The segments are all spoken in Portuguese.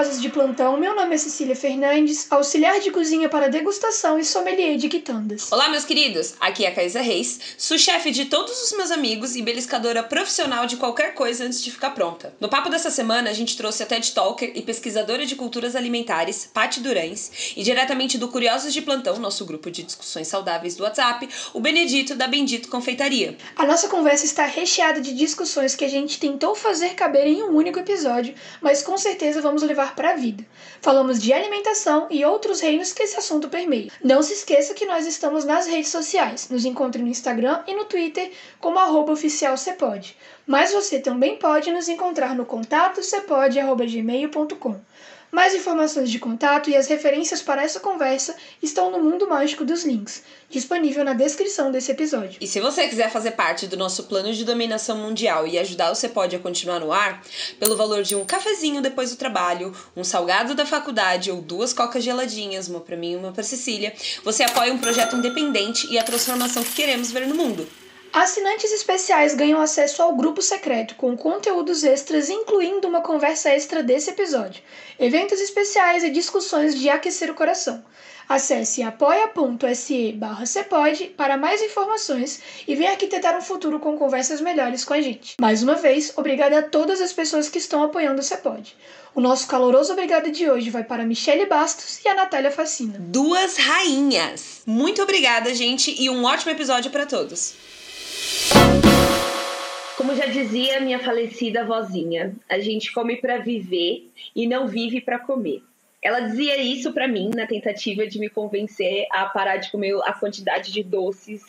Curiosos de plantão. Meu nome é Cecília Fernandes, auxiliar de cozinha para degustação e sommelier de quitandas. Olá, meus queridos. Aqui é a Caísa Reis, sous-chefe de todos os meus amigos e beliscadora profissional de qualquer coisa antes de ficar pronta. No papo dessa semana, a gente trouxe a TED Talker e pesquisadora de culturas alimentares, Patti Durães, e diretamente do Curiosos de Plantão, nosso grupo de discussões saudáveis do WhatsApp, o Benedito da Bendito Confeitaria. A nossa conversa está recheada de discussões que a gente tentou fazer caber em um único episódio, mas com certeza vamos levar para a vida. Falamos de alimentação e outros reinos que esse assunto permeia. Não se esqueça que nós estamos nas redes sociais. Nos encontre no Instagram e no Twitter como arroba oficial. Mas você também pode nos encontrar no contato cepode.gmail.com. Mais informações de contato e as referências para essa conversa estão no Mundo Mágico dos Links, disponível na descrição desse episódio. E se você quiser fazer parte do nosso plano de dominação mundial e ajudar o Cepode a continuar no ar, pelo valor de um cafezinho depois do trabalho, um salgado da faculdade ou duas cocas geladinhas, uma para mim e uma para Cecília, você apoia um projeto independente e a transformação que queremos ver no mundo. Assinantes especiais ganham acesso ao grupo secreto com conteúdos extras, incluindo uma conversa extra desse episódio, eventos especiais e discussões de aquecer o coração. Acesse apoia.se barra para mais informações e venha arquitetar um futuro com conversas melhores com a gente. Mais uma vez, obrigada a todas as pessoas que estão apoiando o Cepode. O nosso caloroso obrigado de hoje vai para Michele Bastos e a Natália Facina. Duas rainhas! Muito obrigada, gente, e um ótimo episódio para todos! Como já dizia minha falecida vozinha, a gente come para viver e não vive para comer. Ela dizia isso para mim na tentativa de me convencer a parar de comer a quantidade de doces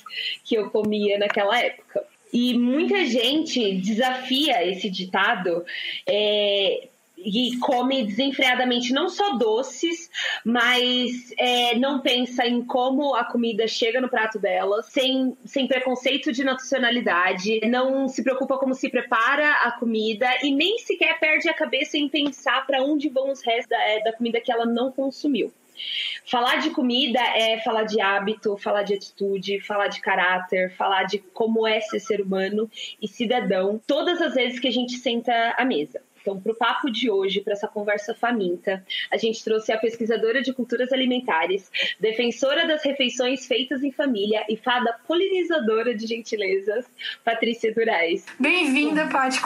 que eu comia naquela época. E muita gente desafia esse ditado é, e come desenfreadamente não só doces, mas é, não pensa em como a comida chega no prato dela, sem, sem preconceito de nacionalidade, não se preocupa como se prepara a comida e nem sequer perde a cabeça em pensar para onde vão os restos da, é, da comida que ela não consumiu. Falar de comida é falar de hábito, falar de atitude, falar de caráter, falar de como é ser ser humano e cidadão, todas as vezes que a gente senta à mesa. Então, para o papo de hoje, para essa conversa faminta, a gente trouxe a pesquisadora de culturas alimentares, defensora das refeições feitas em família e fada polinizadora de gentilezas, Patrícia Durais. Bem-vinda, Paty.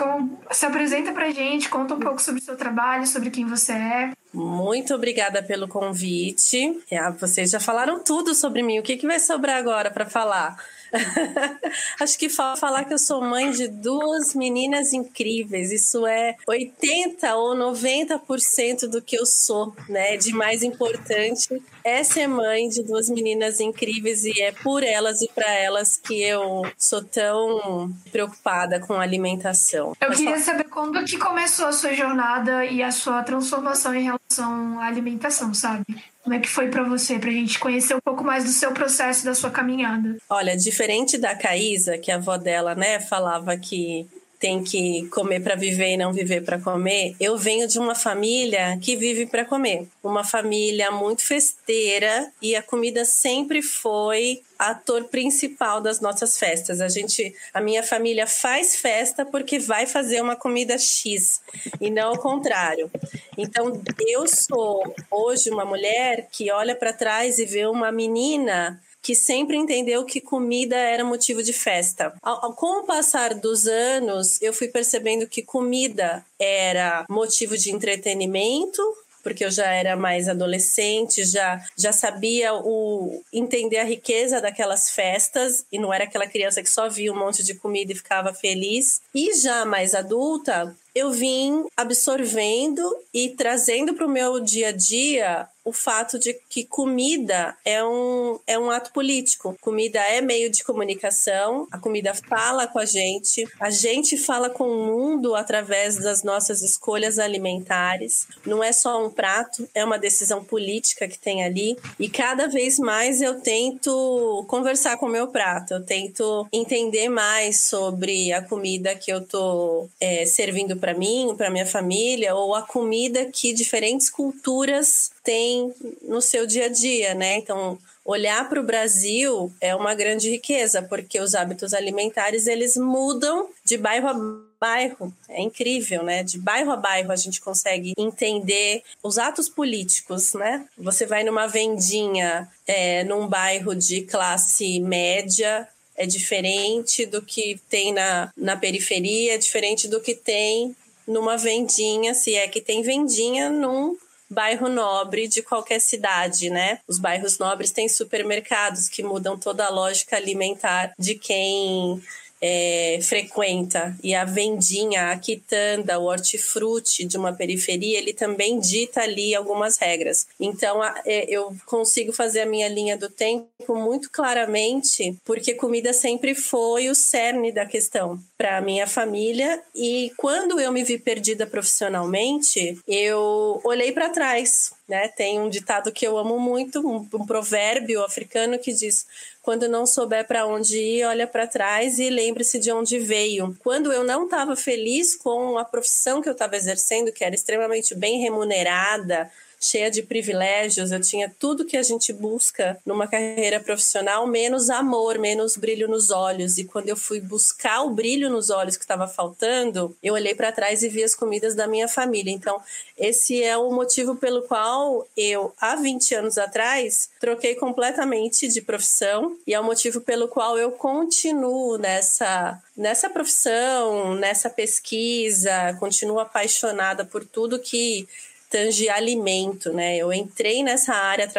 Se apresenta para a gente, conta um pouco sobre o seu trabalho, sobre quem você é. Muito obrigada pelo convite. É, vocês já falaram tudo sobre mim. O que, que vai sobrar agora para falar? Acho que falar que eu sou mãe de duas meninas incríveis, isso é 80 ou 90% do que eu sou, né? De mais importante é ser mãe de duas meninas incríveis e é por elas e para elas que eu sou tão preocupada com a alimentação. Eu queria saber quando que começou a sua jornada e a sua transformação em relação à alimentação, sabe? Como é que foi para você, pra gente conhecer um pouco mais do seu processo, da sua caminhada? Olha, diferente da Caísa, que a avó dela, né, falava que tem que comer para viver e não viver para comer, eu venho de uma família que vive para comer. Uma família muito festeira e a comida sempre foi ator principal das nossas festas. A gente, a minha família faz festa porque vai fazer uma comida X e não o contrário. Então, eu sou hoje uma mulher que olha para trás e vê uma menina que sempre entendeu que comida era motivo de festa. Com o passar dos anos, eu fui percebendo que comida era motivo de entretenimento, porque eu já era mais adolescente, já já sabia o entender a riqueza daquelas festas e não era aquela criança que só via um monte de comida e ficava feliz. E já mais adulta, eu vim absorvendo e trazendo para o meu dia a dia o fato de que comida é um, é um ato político. Comida é meio de comunicação, a comida fala com a gente, a gente fala com o mundo através das nossas escolhas alimentares. Não é só um prato, é uma decisão política que tem ali. E cada vez mais eu tento conversar com o meu prato, eu tento entender mais sobre a comida que eu tô é, servindo para mim, para minha família, ou a comida que diferentes culturas têm no seu dia a dia, né? Então, olhar para o Brasil é uma grande riqueza, porque os hábitos alimentares eles mudam de bairro a bairro. É incrível, né? De bairro a bairro a gente consegue entender os atos políticos, né? Você vai numa vendinha é, num bairro de classe média, é diferente do que tem na, na periferia, é diferente do que tem numa vendinha, se é que tem vendinha num bairro nobre de qualquer cidade, né? Os bairros nobres têm supermercados que mudam toda a lógica alimentar de quem é, frequenta. E a vendinha, a quitanda, o hortifruti de uma periferia, ele também dita ali algumas regras. Então, é, eu consigo fazer a minha linha do tempo muito claramente, porque comida sempre foi o cerne da questão para minha família. E quando eu me vi perdida profissionalmente, eu olhei para trás. Né? Tem um ditado que eu amo muito, um, um provérbio africano que diz: quando não souber para onde ir, olha para trás e lembre-se de onde veio. Quando eu não estava feliz com a profissão que eu estava exercendo, que era extremamente bem remunerada, cheia de privilégios, eu tinha tudo que a gente busca numa carreira profissional, menos amor, menos brilho nos olhos. E quando eu fui buscar o brilho nos olhos que estava faltando, eu olhei para trás e vi as comidas da minha família. Então, esse é o motivo pelo qual eu, há 20 anos atrás, troquei completamente de profissão e é o motivo pelo qual eu continuo nessa nessa profissão, nessa pesquisa, continuo apaixonada por tudo que tange alimento, né? Eu entrei nessa área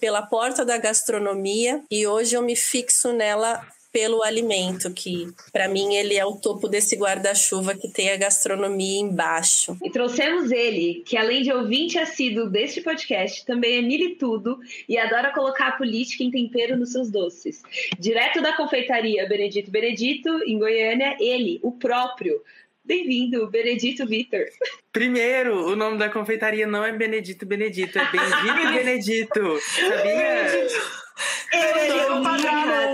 pela porta da gastronomia e hoje eu me fixo nela pelo alimento, que para mim ele é o topo desse guarda-chuva que tem a gastronomia embaixo. E trouxemos ele, que além de ouvinte assíduo deste podcast, também é militudo e adora colocar a política em tempero nos seus doces. Direto da confeitaria Benedito Benedito, em Goiânia, ele, o próprio, Bem-vindo, Benedito Vitor. Primeiro, o nome da confeitaria não é Benedito Benedito, é Bendito Benedito. Sabia? Todo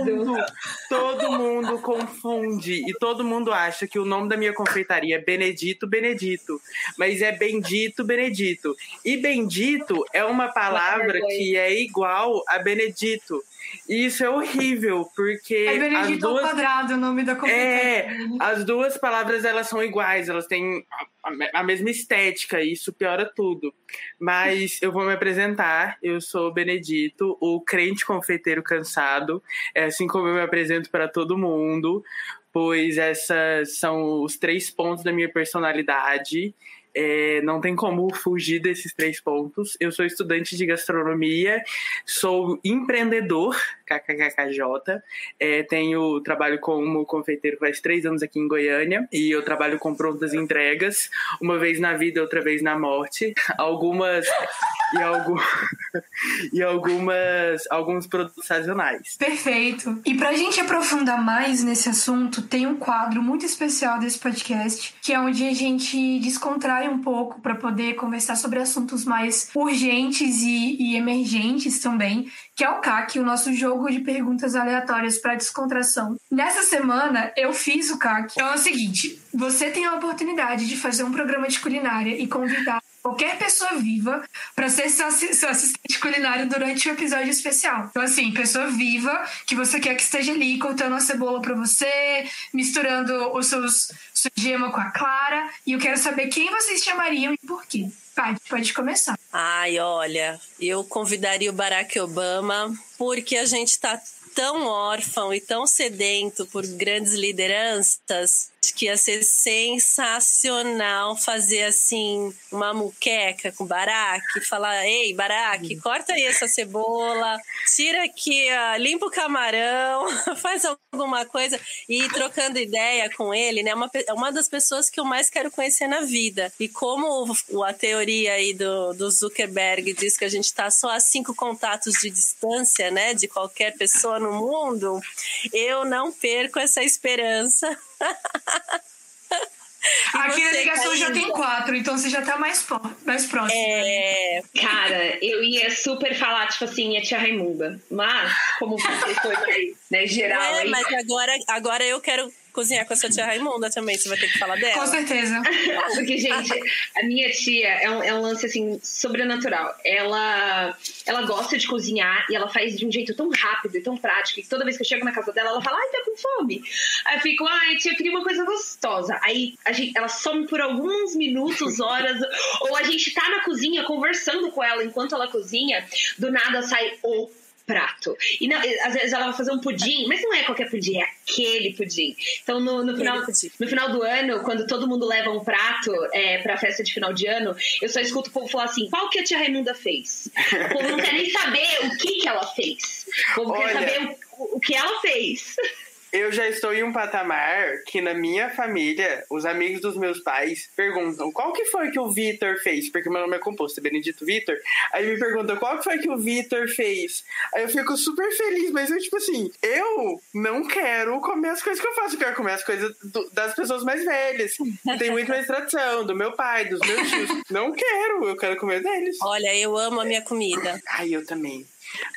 mundo, todo mundo confunde e todo mundo acha que o nome da minha confeitaria é Benedito Benedito, mas é Bendito Benedito. E Bendito é uma palavra que é igual a Benedito. E isso é horrível, porque. É Benedito duas... ao quadrado o nome da É, as duas palavras elas são iguais, elas têm a, a mesma estética, e isso piora tudo. Mas eu vou me apresentar, eu sou Benedito, o crente confeiteiro cansado, é assim como eu me apresento para todo mundo, pois essas são os três pontos da minha personalidade. É, não tem como fugir desses três pontos. Eu sou estudante de gastronomia, sou empreendedor, KKKJ, é, tenho trabalho como confeiteiro faz três anos aqui em Goiânia e eu trabalho com prontas entregas, uma vez na vida, outra vez na morte. Algumas e, algum, e algumas alguns produtos sazonais. Perfeito. E pra gente aprofundar mais nesse assunto, tem um quadro muito especial desse podcast, que é onde a gente descontrai um pouco para poder conversar sobre assuntos mais urgentes e, e emergentes também, que é o CAC, o nosso jogo de perguntas aleatórias para descontração. Nessa semana eu fiz o CAC. Então é o seguinte: você tem a oportunidade de fazer um programa de culinária e convidar qualquer pessoa viva para ser seu, assistente culinário durante o um episódio especial. Então, assim, pessoa viva que você quer que esteja ali cortando a cebola para você, misturando seus sua gema com a clara. E eu quero saber quem vocês chamariam e por quê. Pode, pode começar. Ai, olha, eu convidaria o Barack Obama porque a gente está tão órfão e tão sedento por grandes lideranças que ia ser sensacional fazer assim uma muqueca com baraque, falar: "Ei, baraque, corta aí essa cebola, tira aqui, ó, limpa o camarão, faz alguma coisa" e ir trocando ideia com ele, né? Uma uma das pessoas que eu mais quero conhecer na vida. E como a teoria aí do, do Zuckerberg diz que a gente está só a cinco contatos de distância, né, de qualquer pessoa no mundo, eu não perco essa esperança. Aqui na ligação já tem quatro, então você já tá mais, mais próximo. É... Cara, eu ia super falar, tipo assim, a tia Raimunda. Mas, como você foi, né, geral. É, aí... mas agora, agora eu quero cozinhar com a sua tia Raimunda também, você vai ter que falar dela. Com certeza. Porque, gente, a minha tia é um, é um lance, assim, sobrenatural. Ela, ela gosta de cozinhar e ela faz de um jeito tão rápido e tão prático que toda vez que eu chego na casa dela, ela fala, ai, tá com fome. Aí eu fico, ai, tia, eu queria uma coisa gostosa. Aí a gente, ela some por alguns minutos, horas, ou a gente tá na cozinha conversando com ela enquanto ela cozinha, do nada sai o prato. E não, às vezes ela vai fazer um pudim, mas não é qualquer pudim, é aquele pudim. Então, no, no, final, no final do ano, quando todo mundo leva um prato é, pra festa de final de ano, eu só escuto o povo falar assim: qual que a tia Raimunda fez? O povo não quer nem saber o que, que ela fez. O povo Olha, quer saber o, o que ela fez. Eu já estou em um patamar que na minha família, os amigos dos meus pais perguntam qual que foi que o Vitor fez, porque meu nome é composto, Benedito Vitor. Aí me perguntam qual que foi que o Vitor fez. Aí eu fico super feliz, mas eu, tipo assim, eu não quero comer as coisas que eu faço, eu quero comer as coisas do, das pessoas mais velhas. Tem muito mais tradição, do meu pai, dos meus tios. Não quero, eu quero comer deles. Olha, eu amo a minha comida. Ai, eu também.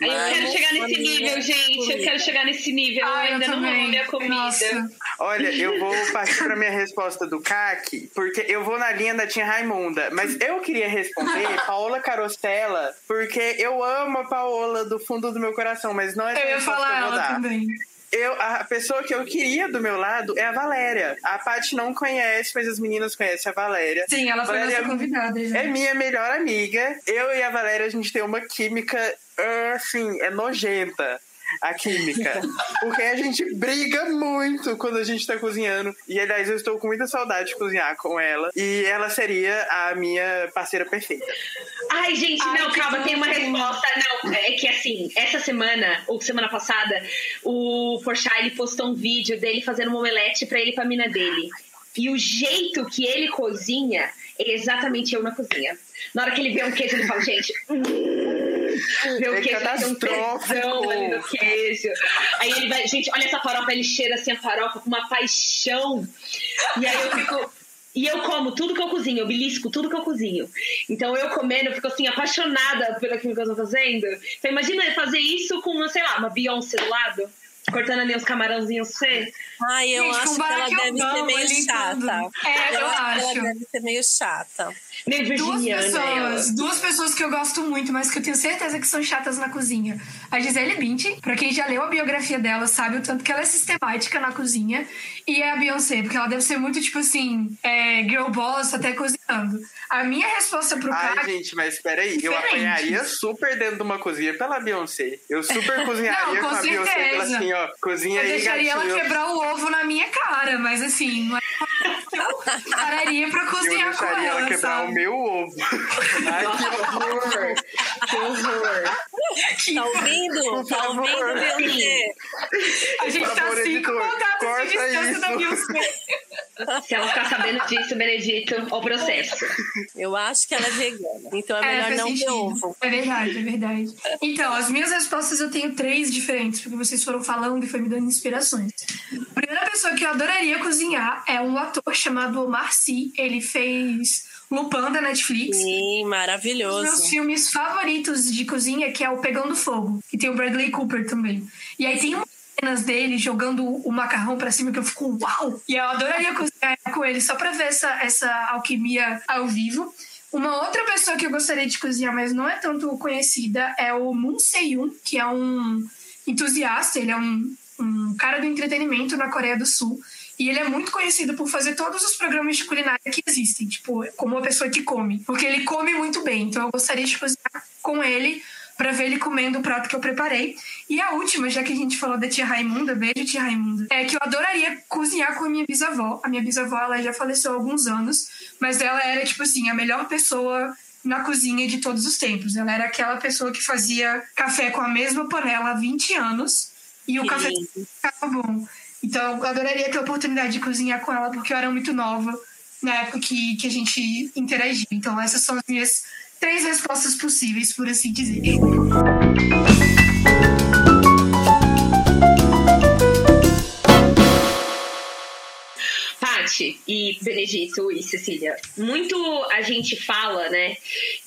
Eu quero chegar nesse nível, gente. Eu quero chegar nesse nível. Ah, eu eu ainda não também. amo minha comida. Nossa. Olha, eu vou partir pra minha resposta do CAC, porque eu vou na linha da tia Raimunda. Mas eu queria responder Paola Carostella, porque eu amo a Paola do fundo do meu coração, mas não é Eu ia falar eu vou ela dar. também. Eu, a pessoa que eu queria do meu lado é a Valéria. A Paty não conhece, mas as meninas conhecem a Valéria. Sim, ela foi Valéria nossa convidada já. É minha melhor amiga. Eu e a Valéria, a gente tem uma química, é, assim, é nojenta. A química. Porque a gente briga muito quando a gente tá cozinhando. E, aliás, eu estou com muita saudade de cozinhar com ela. E ela seria a minha parceira perfeita. Ai, gente, Ai, não, calma, tem uma resposta. Não, é que assim, essa semana, ou semana passada, o Porchat, ele postou um vídeo dele fazendo uma omelete pra ele e pra mina dele. E o jeito que ele cozinha é exatamente eu na cozinha. Na hora que ele vê um queijo, ele fala, gente. Hum, vê o É queijo, ter um tesão ali no queijo. Aí ele vai, gente, olha essa farofa, ele cheira assim a farofa com uma paixão. E aí eu fico. E eu como tudo que eu cozinho, eu belisco tudo que eu cozinho. Então eu comendo, eu fico assim, apaixonada pelo aquilo que eu tô fazendo. Então imagina fazer isso com, uma, sei lá, uma Beyoncé do lado, cortando ali uns camarãozinhos C. Ai, eu Gente, acho que ela baraqueldão, deve ser meio ali chata. É, eu acho. acho. que ela deve ser meio chata. Duas virginiana ela. pessoas, duas pessoas que eu gosto muito, mas que eu tenho certeza que são chatas na cozinha. A Gisele Bündchen, pra quem já leu a biografia dela, sabe o tanto que ela é sistemática na cozinha. E é a Beyoncé, porque ela deve ser muito, tipo assim, é, girl boss até cozinhando. A minha resposta pro Ai, cara... gente, mas peraí, eu apanharia super dentro de uma cozinha pela Beyoncé. Eu super cozinharia Não, com com a Beyoncé pela certeza. assim, ó, cozinha Eu aí, deixaria ela quebrar o ovo na minha cara, mas assim, não é eu pararia pra Eu cozinhar com deixaria ela ela, quebrar sabe? Meu ovo. Ai, que horror. Que horror. Tá ouvindo? Tá favor. ouvindo, Beyoncé? A gente Por tá favor, cinco editor, contatos de corta distância da isso. Beyoncé. Se ela ficar sabendo disso, Benedito, o processo. Eu acho que ela é vegana. Então é É, melhor não ter ovo. É verdade, é verdade. Então, as minhas respostas eu tenho três diferentes, porque vocês foram falando e foi me dando inspirações. A primeira pessoa que eu adoraria cozinhar é um ator chamado Omar Sy. Ele fez Lupin da Netflix. Sim, Um dos maravilhoso. meus filmes favoritos de cozinha, que é o Pegando Fogo, que tem o Bradley Cooper também. E aí tem umas cenas dele jogando o macarrão pra cima que eu fico uau! E eu adoraria cozinhar com ele só pra ver essa, essa alquimia ao vivo. Uma outra pessoa que eu gostaria de cozinhar, mas não é tanto conhecida, é o Moon Se-yoon, que é um entusiasta, ele é um, um cara do entretenimento na Coreia do Sul. E ele é muito conhecido por fazer todos os programas de culinária que existem, tipo, como uma pessoa que come. Porque ele come muito bem. Então eu gostaria de cozinhar com ele para ver ele comendo o prato que eu preparei. E a última, já que a gente falou da tia Raimunda, beijo tia Raimunda, é que eu adoraria cozinhar com a minha bisavó. A minha bisavó, ela já faleceu há alguns anos, mas ela era, tipo assim, a melhor pessoa na cozinha de todos os tempos. Ela era aquela pessoa que fazia café com a mesma panela há 20 anos e o café ficava bom. Então, eu adoraria ter a oportunidade de cozinhar com ela, porque eu era muito nova na época que, que a gente interagia. Então, essas são as minhas três respostas possíveis, por assim dizer. E Benedito e Cecília, muito a gente fala, né,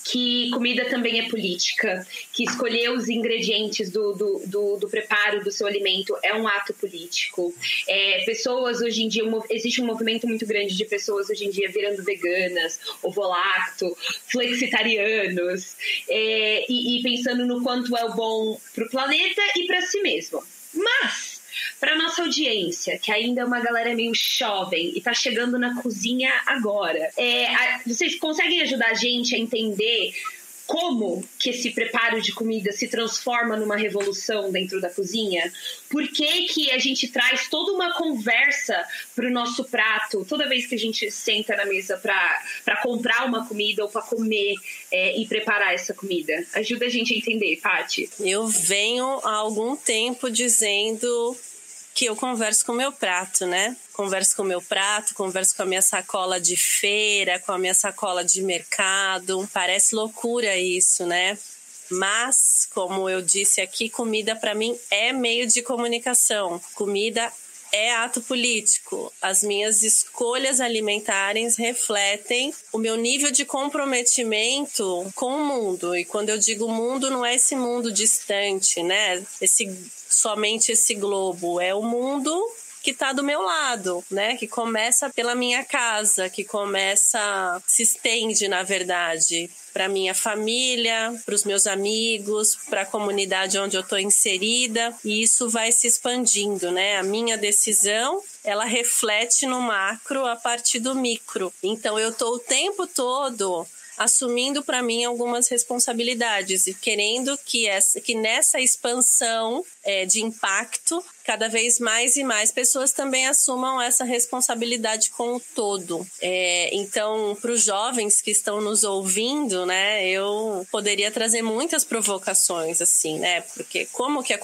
que comida também é política, que escolher os ingredientes do, do, do, do preparo do seu alimento é um ato político. É, pessoas hoje em dia, existe um movimento muito grande de pessoas hoje em dia virando veganas, ovolacto, flexitarianos, é, e, e pensando no quanto é bom para o planeta e para si mesmo. Mas para nossa audiência, que ainda é uma galera meio jovem e tá chegando na cozinha agora, é, a, vocês conseguem ajudar a gente a entender como que esse preparo de comida se transforma numa revolução dentro da cozinha? Por que, que a gente traz toda uma conversa para o nosso prato toda vez que a gente senta na mesa para comprar uma comida ou para comer é, e preparar essa comida? Ajuda a gente a entender, Paty. Eu venho há algum tempo dizendo que eu converso com o meu prato, né? Converso com o meu prato, converso com a minha sacola de feira, com a minha sacola de mercado. Parece loucura isso, né? Mas, como eu disse aqui, comida para mim é meio de comunicação. Comida é ato político. As minhas escolhas alimentares refletem o meu nível de comprometimento com o mundo. E quando eu digo mundo, não é esse mundo distante, né? Esse somente esse globo, é o mundo que está do meu lado, né? Que começa pela minha casa, que começa, se estende, na verdade, para minha família, para os meus amigos, para a comunidade onde eu estou inserida, e isso vai se expandindo, né? A minha decisão ela reflete no macro a partir do micro. Então eu estou o tempo todo assumindo para mim algumas responsabilidades e querendo que, essa, que nessa expansão é, de impacto, cada vez mais e mais pessoas também assumam essa responsabilidade com o todo. É, então, para os jovens que estão nos ouvindo, né, eu poderia trazer muitas provocações, assim, né? Porque como que a,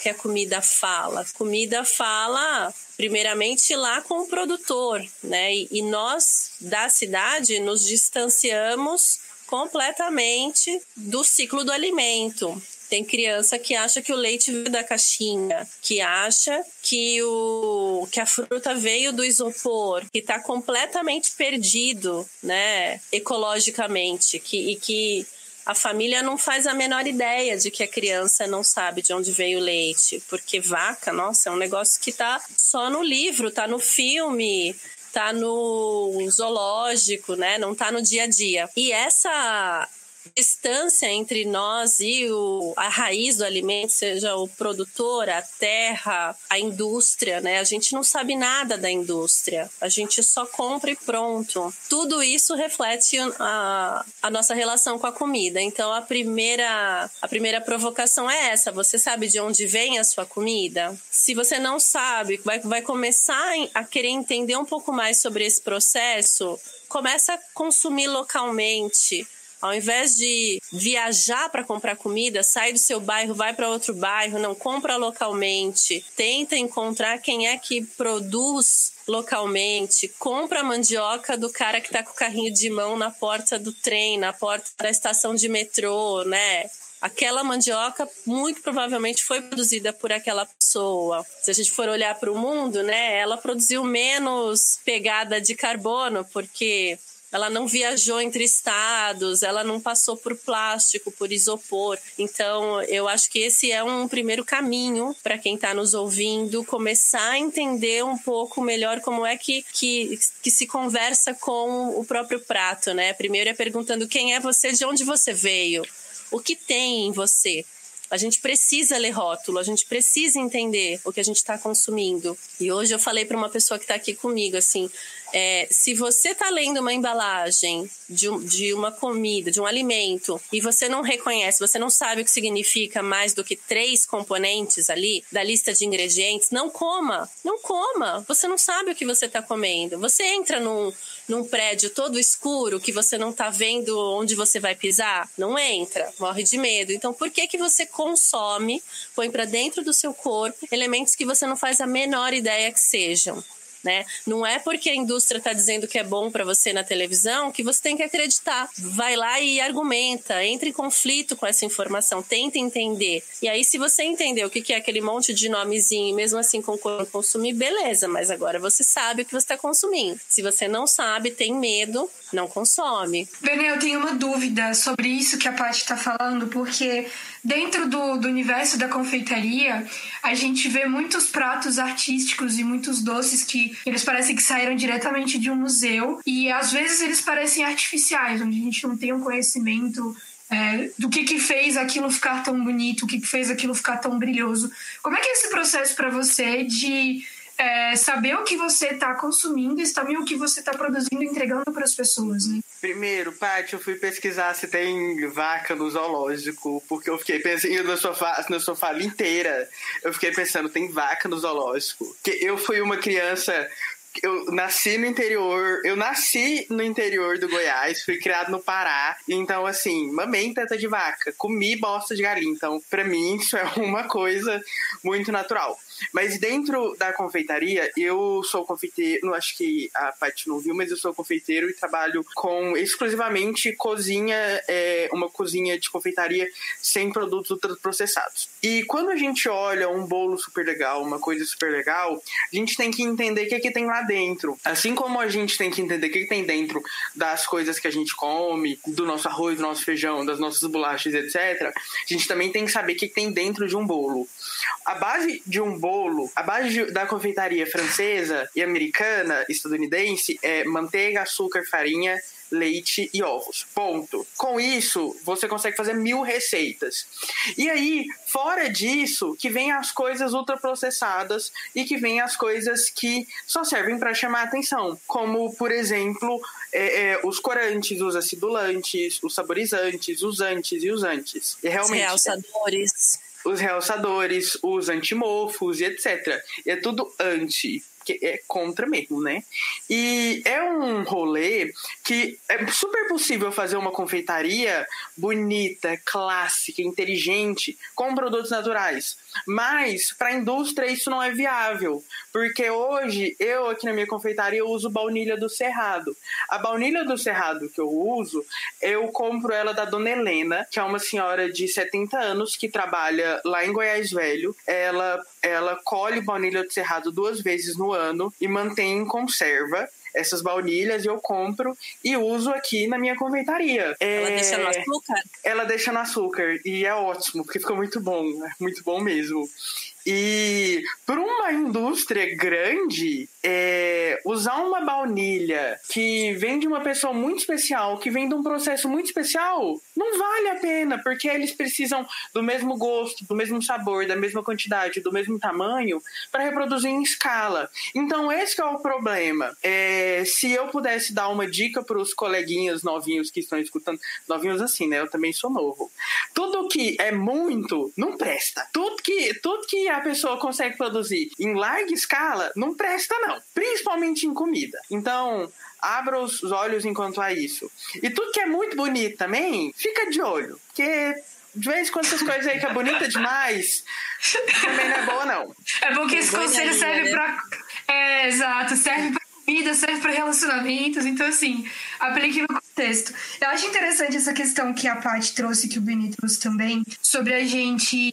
que a comida fala? Comida fala primeiramente lá com o produtor, né? E, e nós da cidade nos distanciamos completamente do ciclo do alimento. Tem criança que acha que o leite veio da caixinha, que acha que, o, que a fruta veio do isopor, que está completamente perdido, né, ecologicamente, que, e que a família não faz a menor ideia de que a criança não sabe de onde veio o leite, porque vaca, nossa, é um negócio que tá só no livro, tá no filme, tá no zoológico, né? Não tá no dia a dia. E essa distância entre nós e o, a raiz do alimento, seja o produtor, a terra, a indústria, né? A gente não sabe nada da indústria, a gente só compra e pronto. Tudo isso reflete a, a nossa relação com a comida. Então a primeira, a primeira provocação é essa: você sabe de onde vem a sua comida? Se você não sabe, vai, vai começar a querer entender um pouco mais sobre esse processo, começa a consumir localmente ao invés de viajar para comprar comida, sai do seu bairro, vai para outro bairro, não compra localmente, tenta encontrar quem é que produz localmente, compra a mandioca do cara que está com o carrinho de mão na porta do trem, na porta da estação de metrô, né? aquela mandioca muito provavelmente foi produzida por aquela pessoa. Se a gente for olhar para o mundo, né, ela produziu menos pegada de carbono, porque ela não viajou entre estados, ela não passou por plástico, por isopor. Então, eu acho que esse é um primeiro caminho para quem está nos ouvindo começar a entender um pouco melhor como é que, que, que se conversa com o próprio prato, né? Primeiro é perguntando quem é você, de onde você veio, o que tem em você A gente precisa ler rótulo, a gente precisa entender o que a gente está consumindo. E hoje eu falei para uma pessoa que está aqui comigo assim, é, se você está lendo uma embalagem de, de uma comida, de um alimento, e você não reconhece, você não sabe o que significa mais do que três componentes ali da lista de ingredientes, não coma, não coma. Você não sabe o que você está comendo. Você entra num, num prédio todo escuro que você não está vendo onde você vai pisar, não entra, morre de medo. Então, por que que você consome, põe para dentro do seu corpo elementos que você não faz a menor ideia que sejam? Né? Não é porque a indústria está dizendo que é bom para você na televisão que você tem que acreditar. Vai lá e argumenta, entre em conflito com essa informação, tenta entender. E aí, se você entender o que é aquele monte de nomezinho mesmo assim consumir, beleza, mas agora você sabe o que você está consumindo. Se você não sabe, tem medo, não consome. Benê, eu tenho uma dúvida sobre isso que a Paty está falando, porque dentro do, do universo da confeitaria, a gente vê muitos pratos artísticos e muitos doces que eles parecem que saíram diretamente de um museu e às vezes eles parecem artificiais, onde a gente não tem um conhecimento é, do que, que fez aquilo ficar tão bonito, o que, que fez aquilo ficar tão brilhoso. Como é que é esse processo para você de é, saber o que você está consumindo e saber o que você está produzindo e entregando para as pessoas, né? Primeiro, Paty, eu fui pesquisar se tem vaca no zoológico, porque eu fiquei pensando na sua, na sua fala inteira. Eu fiquei pensando, tem vaca no zoológico? Que eu fui uma criança eu nasci no interior, eu nasci no interior do Goiás, fui criado no Pará, então assim, mamei teta de vaca, comi bosta de galinha, então para mim isso é uma coisa muito natural. Mas dentro da confeitaria, eu sou confeiteiro, não acho que a Paty não viu, mas eu sou confeiteiro e trabalho com exclusivamente cozinha, é, uma cozinha de confeitaria sem produtos ultraprocessados. E quando a gente olha um bolo super legal, uma coisa super legal, a gente tem que entender o que, é que tem lá dentro. Assim como a gente tem que entender o que, é que tem dentro das coisas que a gente come, do nosso arroz, do nosso feijão, das nossas bolachas, etc., a gente também tem que saber o que, é que tem dentro de um bolo. A base de um bolo, a base da confeitaria francesa e americana, estadunidense, é manteiga, açúcar, farinha, leite e ovos. Ponto. Com isso, você consegue fazer mil receitas. E aí, fora disso, que vem as coisas ultraprocessadas e que vem as coisas que só servem para chamar atenção, como, por exemplo, é, é, os corantes, os acidulantes, os saborizantes, os antes e os antes. E realmente. Realçadores os realçadores, os antimofos e etc. E é tudo anti que é contra mesmo, né? E é um rolê que é super possível fazer uma confeitaria bonita, clássica, inteligente, com produtos naturais. Mas para a indústria isso não é viável, porque hoje eu aqui na minha confeitaria eu uso baunilha do Cerrado. A baunilha do Cerrado que eu uso, eu compro ela da Dona Helena, que é uma senhora de 70 anos que trabalha lá em Goiás Velho. Ela ela colhe baunilha do Cerrado duas vezes no ano e mantém em conserva essas baunilhas eu compro e uso aqui na minha confeitaria. Ela é... deixa no açúcar? Ela deixa no açúcar e é ótimo, porque fica muito bom, é muito bom mesmo. E para uma indústria grande, é, usar uma baunilha que vem de uma pessoa muito especial, que vem de um processo muito especial, não vale a pena, porque eles precisam do mesmo gosto, do mesmo sabor, da mesma quantidade, do mesmo tamanho para reproduzir em escala. Então, esse é o problema. É, se eu pudesse dar uma dica para os coleguinhas novinhos que estão escutando, novinhos assim, né? Eu também sou novo. Tudo que é muito, não presta. Tudo que, tudo que a pessoa consegue produzir em larga escala, não presta, não. Principalmente em comida. Então, abra os olhos enquanto há isso. E tudo que é muito bonito também, fica de olho. Porque de vez em quando essas coisas aí que é bonita demais, também não é boa, não. É bom que esse conselho serve né? pra. É, exato, serve pra comida, serve para relacionamentos. Então, assim, aplique no Eu acho interessante essa questão que a Paty trouxe, que o Beni trouxe também, sobre a gente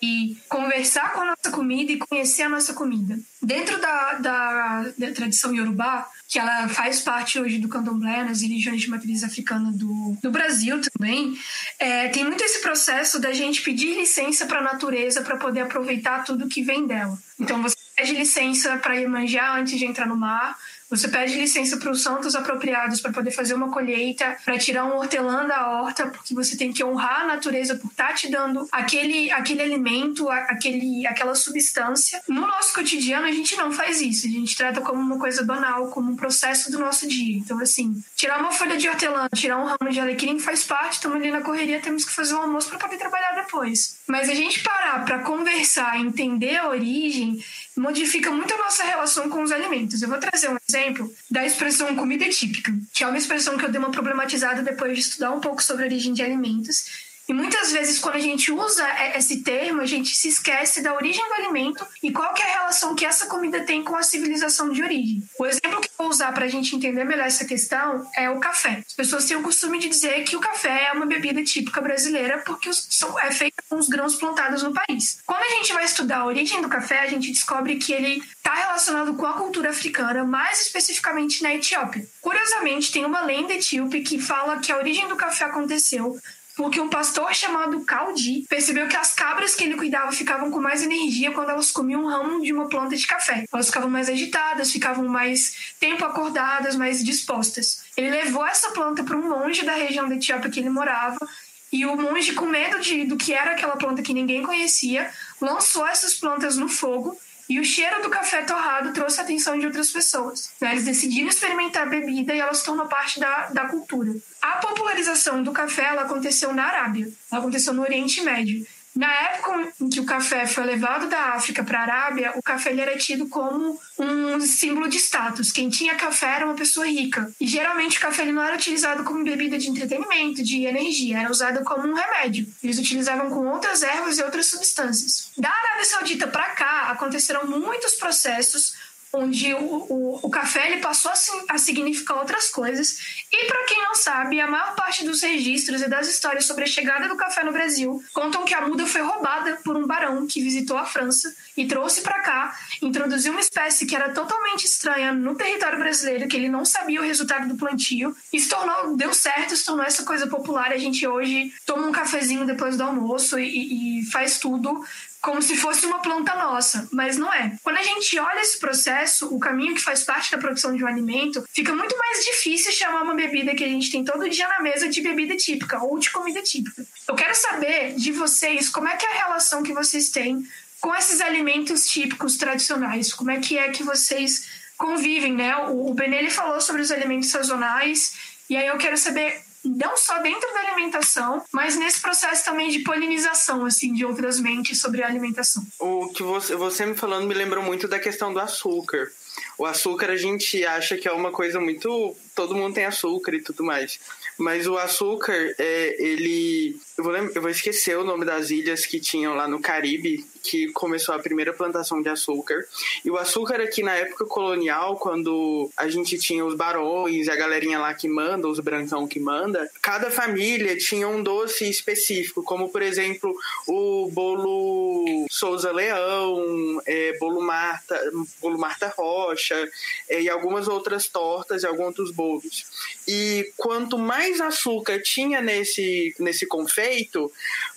conversar com a nossa comida e conhecer a nossa comida. Dentro da, da, da tradição Yorubá, que ela faz parte hoje do candomblé, nas religiões de matriz africana do, do Brasil também, é, tem muito esse processo da gente pedir licença para a natureza para poder aproveitar tudo que vem dela. Então, você pede licença para ir manjar antes de entrar no mar, Você pede licença para os santos apropriados para poder fazer uma colheita, para tirar um hortelã da horta, porque você tem que honrar a natureza por estar tá te dando aquele, aquele alimento, aquele, aquela substância. No nosso cotidiano, a gente não faz isso. A gente trata como uma coisa banal, como um processo do nosso dia. Então, assim, tirar uma folha de hortelã, tirar um ramo de alecrim faz parte, estamos ali na correria, temos que fazer um almoço para poder trabalhar depois. Mas a gente parar para conversar, entender a origem, modifica muito a nossa relação com os alimentos. Eu vou trazer um exemplo da expressão comida típica, que é uma expressão que eu dei uma problematizada depois de estudar um pouco sobre a origem de alimentos e muitas vezes, quando a gente usa esse termo, a gente se esquece da origem do alimento e qual que é a relação que essa comida tem com a civilização de origem. O exemplo que eu vou usar para a gente entender melhor essa questão é o café. As pessoas têm o costume de dizer que o café é uma bebida típica brasileira porque é feita com os grãos plantados no país. Quando a gente vai estudar a origem do café, a gente descobre que ele está relacionado com a cultura africana, mais especificamente na Etiópia. Curiosamente, tem uma lenda etíope que fala que a origem do café aconteceu porque um pastor chamado Caldi percebeu que as cabras que ele cuidava ficavam com mais energia quando elas comiam um ramo de uma planta de café. Elas ficavam mais agitadas, ficavam mais tempo acordadas, mais dispostas. Ele levou essa planta para um monge da região da Etiópia que ele morava e o monge, com medo de, do que era aquela planta que ninguém conhecia, lançou essas plantas no fogo e o cheiro do café torrado trouxe a atenção de outras pessoas. Né? Eles decidiram experimentar a bebida e elas tornam parte da, da cultura. A popularização do café ela aconteceu na Arábia, ela aconteceu no Oriente Médio. Na época em que o café foi levado da África para a Arábia, o café era tido como um símbolo de status. Quem tinha café era uma pessoa rica. E geralmente o café não era utilizado como bebida de entretenimento, de energia, era usado como um remédio. Eles utilizavam com outras ervas e outras substâncias. Da Arábia Saudita para cá, aconteceram muitos processos onde o, o, o, café ele passou a, a significar outras coisas. E para quem não sabe, a maior parte dos registros e das histórias sobre a chegada do café no Brasil contam que a muda foi roubada por um barão que visitou a França e trouxe para cá, introduziu uma espécie que era totalmente estranha no território brasileiro, que ele não sabia o resultado do plantio, e se tornou, deu certo, se tornou essa coisa popular. A gente hoje toma um cafezinho depois do almoço e, e faz tudo como se fosse uma planta nossa, mas não é. Quando a gente olha esse processo, o caminho que faz parte da produção de um alimento, fica muito mais difícil chamar uma bebida que a gente tem todo dia na mesa de bebida típica ou de comida típica. Eu quero saber de vocês como é que é a relação que vocês têm com esses alimentos típicos tradicionais. Como é que é que vocês convivem, né? O, o Benelli falou sobre os alimentos sazonais e aí eu quero saber não só dentro da alimentação, mas nesse processo também de polinização, assim, de outras mentes sobre a alimentação. O que você, você me falando me lembrou muito da questão do açúcar. O açúcar a gente acha que é uma coisa muito. Todo mundo tem açúcar e tudo mais. Mas o açúcar, é, ele. Eu vou, eu vou esquecer o nome das ilhas que tinham lá no Caribe, que começou a primeira plantação de açúcar. E o açúcar aqui na época colonial, quando a gente tinha os barões a galerinha lá que manda, os brancão que manda, cada família tinha um doce específico, como por exemplo o bolo Souza Leão, é, bolo Marta, bolo Marta Rocha é, e algumas outras tortas e alguns outros bolos. E quanto mais açúcar tinha nesse, nesse confeito,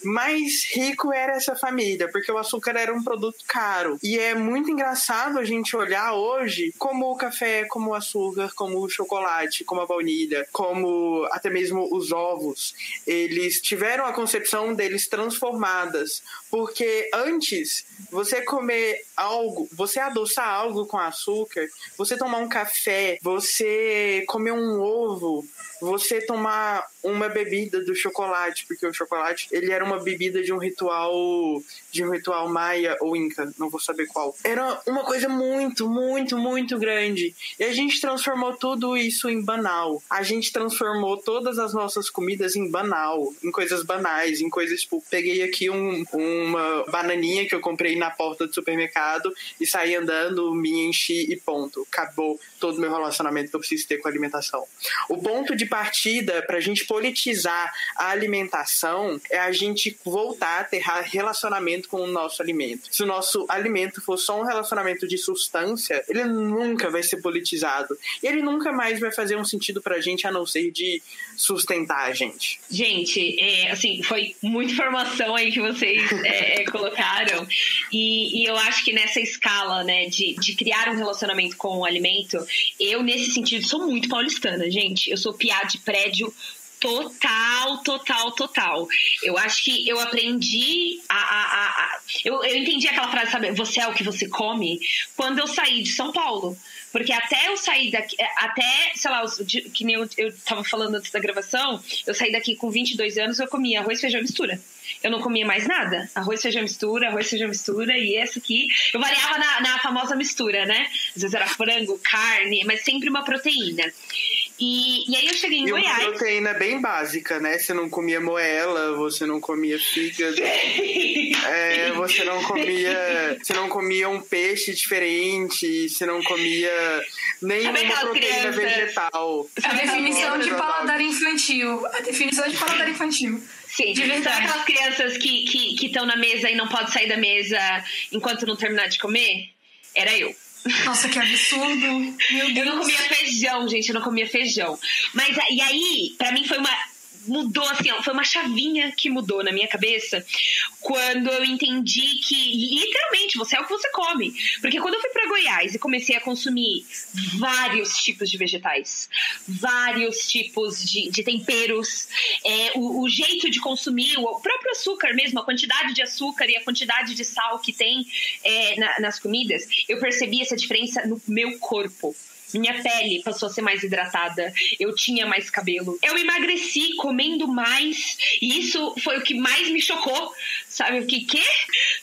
mais rico era essa família, porque o açúcar era um produto caro. E é muito engraçado a gente olhar hoje como o café, como o açúcar, como o chocolate, como a baunilha, como até mesmo os ovos, eles tiveram a concepção deles transformadas. Porque antes, você comer algo, você adoçar algo com açúcar, você tomar um café, você comer um ovo, você tomar uma bebida do chocolate, porque o chocolate ele era uma bebida de um ritual de um ritual maia ou inca, não vou saber qual. Era uma coisa muito, muito, muito grande. E a gente transformou tudo isso em banal. A gente transformou todas as nossas comidas em banal, em coisas banais, em coisas tipo, peguei aqui um, uma bananinha que eu comprei na porta do supermercado e saí andando, me enchi e ponto. Acabou todo o meu relacionamento que eu preciso ter com a alimentação. O ponto de partida pra gente politizar a alimentação é a gente voltar a ter relacionamento com o nosso alimento. Se o nosso alimento for só um relacionamento de substância, ele nunca vai ser politizado. E ele nunca mais vai fazer um sentido pra gente a não ser de sustentar a gente. Gente, é, assim, foi muita informação aí que vocês é, colocaram. E, e, eu acho que nessa escala, né, de, de criar um relacionamento com o alimento, eu, nesse sentido, sou muito paulistana, gente. Eu sou piada de prédio Total, total, total. Eu acho que eu aprendi a. a, a, eu, eu entendi aquela frase, sabe? Você é o que você come, quando eu saí de São Paulo. Porque até eu sair daqui, até, sei lá, que nem eu, eu tava falando antes da gravação, eu saí daqui com 22 anos, eu comia arroz, feijão mistura. Eu não comia mais nada. Arroz, feijão, mistura, arroz, feijão, mistura. E esse aqui, eu variava na, na famosa mistura, né? Às vezes era frango, carne, mas sempre uma proteína. E, e aí eu cheguei em e Goiás. Uma proteína bem básica, né? Você não comia moela, você não comia fígado. é, você não comia. Você não comia um peixe diferente, você não comia nenhuma proteína criança? vegetal. A definição de paladar infantil. A definição de paladar infantil. Sim, de verdade. aquelas crianças que estão que, que na mesa e não podem sair da mesa enquanto não terminar de comer? Era eu. Nossa, que absurdo. Meu Deus. Eu não comia feijão, gente, eu não comia feijão. Mas e aí, para mim foi uma mudou assim, foi uma chavinha que mudou na minha cabeça quando eu entendi que literalmente você é o que você come. Porque quando eu fui para Goiás e comecei a consumir vários tipos de vegetais, vários tipos de, de temperos, é, o, o, jeito de consumir, o próprio açúcar mesmo, a quantidade de açúcar e a quantidade de sal que tem é, na, nas comidas, eu percebi essa diferença no meu corpo. Minha pele passou a ser mais hidratada. Eu tinha mais cabelo. Eu emagreci comendo mais. E isso foi o que mais me chocou. Sabe o que? Quê?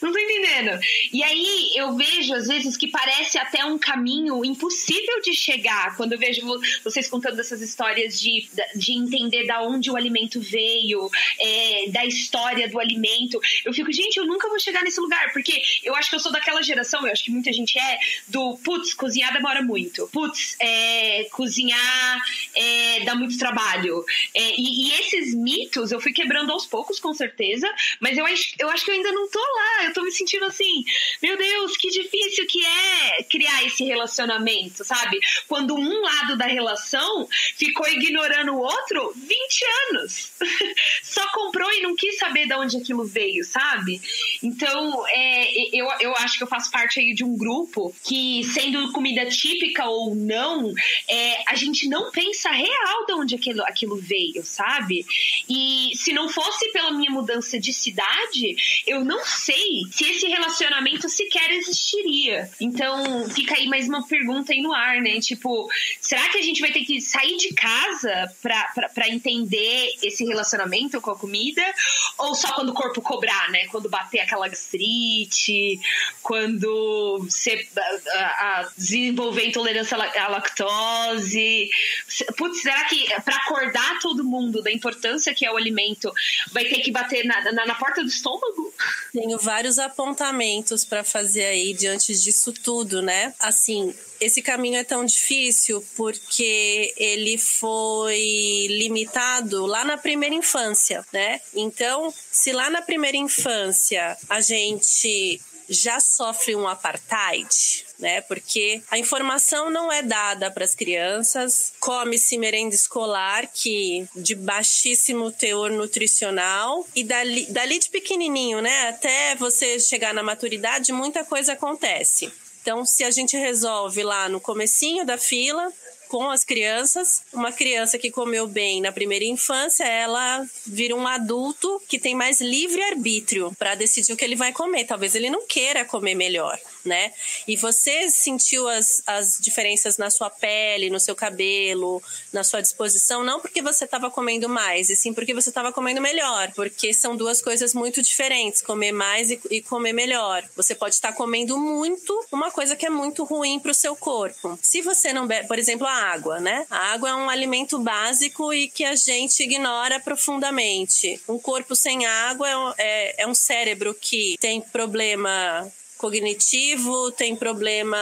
Não tô entendendo. E aí eu vejo, às vezes, que parece até um caminho impossível de chegar. Quando eu vejo vocês contando essas histórias de, de entender da onde o alimento veio, é, da história do alimento. Eu fico, gente, eu nunca vou chegar nesse lugar. Porque eu acho que eu sou daquela geração, eu acho que muita gente é, do putz, cozinhar demora muito. Putz, é, cozinhar é, dá muito trabalho. É, e, e, esses mitos eu fui quebrando aos poucos, com certeza, mas eu acho, eu acho que eu ainda não tô lá. Eu tô me sentindo assim, meu Deus, que difícil que é criar esse relacionamento, sabe? Quando um lado da relação ficou ignorando o outro 20 anos. Só comprou e não quis saber de onde aquilo veio, sabe? Então, é, eu, eu acho que eu faço parte aí de um grupo que, sendo comida típica ou não, é, a gente não pensa real de onde aquilo, aquilo veio, sabe? E se não fosse pela minha mudança de cidade, eu não sei se esse relacionamento sequer existiria. Então, fica aí mais uma pergunta aí no ar, né? Tipo, será que a gente vai ter que sair de casa para entender esse relacionamento com a comida? Ou só quando o corpo cobrar, né? Quando bater aquela gastrite, quando você a, a desenvolver intolerância a lactose. Putz, será que para acordar todo mundo da importância que é o alimento, vai ter que bater na, na, na porta do estômago? Tenho vários apontamentos para fazer aí diante disso tudo, né? Assim, esse caminho é tão difícil porque ele foi limitado lá na primeira infância, né? Então, se lá na primeira infância a gente já sofre um apartheid, né? Porque a informação não é dada para as crianças, come-se merenda escolar que de baixíssimo teor nutricional e dali, dali de pequenininho, né? Até você chegar na maturidade, muita coisa acontece. Então, se a gente resolve lá no comecinho da fila, com as crianças. Uma criança que comeu bem na primeira infância, ela vira um adulto que tem mais livre arbítrio para decidir o que ele vai comer. Talvez ele não queira comer melhor, né? E você sentiu as, as diferenças na sua pele, no seu cabelo, na sua disposição, não porque você estava comendo mais, e sim porque você estava comendo melhor, porque são duas coisas muito diferentes, comer mais e, e comer melhor. Você pode estar comendo muito, uma coisa que é muito ruim para o seu corpo. Se você não bebe, por exemplo, a água, né? A água é um alimento básico e que a gente ignora profundamente. Um corpo sem água é, é, é um cérebro que tem problema cognitivo, tem problema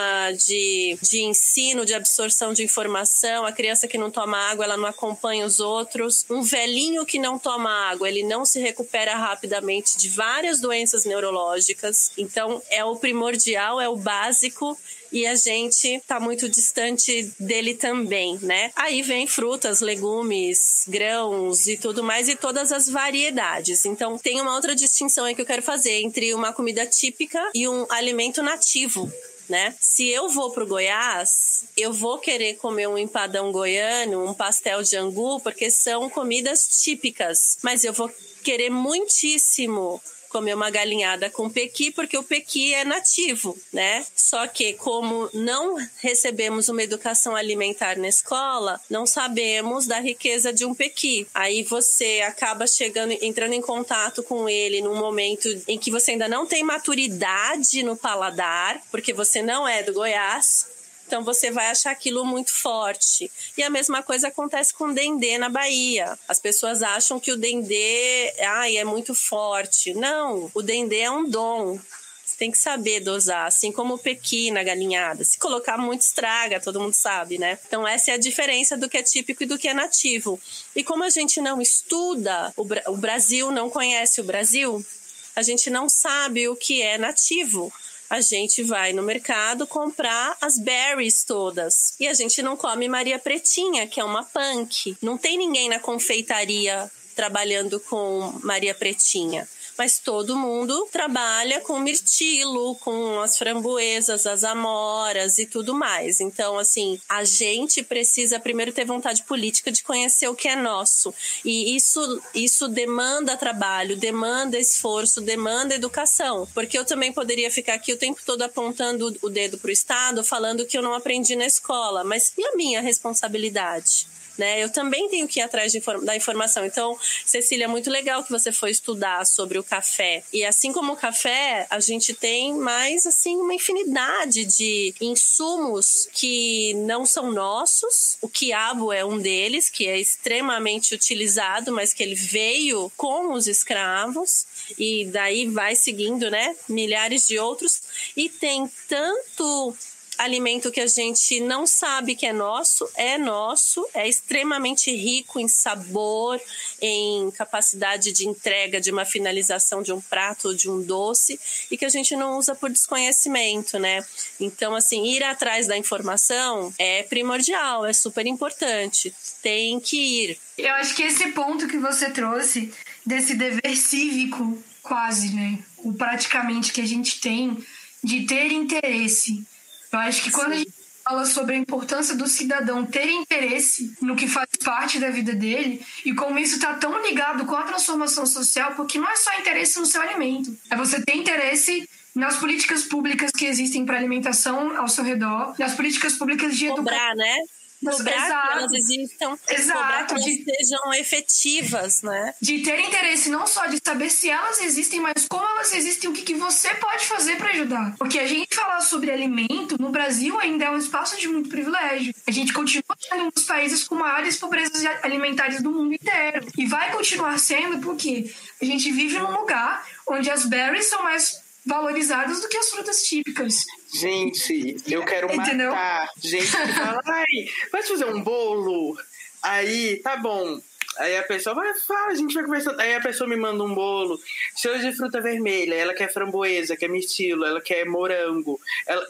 de, de ensino, de absorção de informação. A criança que não toma água, ela não acompanha os outros. Um velhinho que não toma água, ele não se recupera rapidamente de várias doenças neurológicas. Então, é o primordial, é o básico e a gente está muito distante dele também, né? Aí vem frutas, legumes, grãos e tudo mais e todas as variedades. Então tem uma outra distinção aí que eu quero fazer entre uma comida típica e um alimento nativo. Né? Se eu vou pro Goiás, eu vou querer comer um empadão goiano, um pastel de angu, porque são comidas típicas. Mas eu vou querer muitíssimo comer uma galinhada com pequi, porque o pequi é nativo, né? Só que como não recebemos uma educação alimentar na escola, não sabemos da riqueza de um pequi. Aí você acaba chegando, entrando em contato com ele num momento em que você ainda não tem maturidade no paladar, porque você não é do Goiás, então você vai achar aquilo muito forte. E a mesma coisa acontece com o dendê na Bahia. As pessoas acham que o dendê ai, é muito forte. Não, o dendê é um dom. Você tem que saber dosar, assim como o pequi na galinhada. Se colocar muito estraga, todo mundo sabe, né? Então essa é a diferença do que é típico e do que é nativo. E como a gente não estuda, o, Bra o Brasil não conhece o Brasil, a gente não sabe o que é nativo a gente vai no mercado comprar as berries todas. E a gente não come Maria Pretinha, que é uma punk. Não tem ninguém na confeitaria trabalhando com Maria Pretinha mas todo mundo trabalha com mirtilo, com as framboesas, as amoras e tudo mais. Então, assim, a gente precisa primeiro ter vontade política de conhecer o que é nosso. E isso, isso demanda trabalho, demanda esforço, demanda educação. Porque eu também poderia ficar aqui o tempo todo apontando o dedo para o Estado, falando que eu não aprendi na escola. Mas e a minha responsabilidade? Né? Eu também tenho que ir atrás inform da informação. Então, Cecília, é muito legal que você foi estudar sobre o café. E assim como o café, a gente tem mais assim uma infinidade de insumos que não são nossos. O quiabo é um deles, que é extremamente utilizado, mas que ele veio com os escravos e daí vai seguindo, né? Milhares de outros e tem tanto alimento que a gente não sabe que é nosso, é nosso, é extremamente rico em sabor, em capacidade de entrega de uma finalização de um prato ou de um doce e que a gente não usa por desconhecimento, né? Então, assim, ir atrás da informação é primordial, é super importante. Tem que ir. Eu acho que esse ponto que você trouxe desse dever cívico, quase, né? O praticamente que a gente tem de ter interesse eu acho que quando Sim. a gente fala sobre a importância do cidadão ter interesse no que faz parte da vida dele e como isso está tão ligado com a transformação social, porque não é só interesse no seu alimento, é você ter interesse nas políticas públicas que existem para alimentação ao seu redor, nas políticas públicas de educação. Cobrar, né? Cobrar Exato. que elas existam, Exato. cobrar que elas de, sejam efetivas, né? De ter interesse não só de saber se elas existem, mas como elas existem, o que, que você pode fazer para ajudar. Porque a gente falar sobre alimento no Brasil ainda é um espaço de muito privilégio. A gente continua sendo um dos países com maiores pobrezas alimentares do mundo inteiro. E vai continuar sendo porque a gente vive num lugar onde as berries são mais valorizadas do que as frutas típicas. Gente, eu quero matar. Gente que fala, ai, vai fazer um bolo? Aí, tá bom. Aí a pessoa vai, fala, a gente vai conversando. Aí a pessoa me manda um bolo, cheio de fruta vermelha, ela quer framboesa, quer mirtilo, ela quer morango. Ela,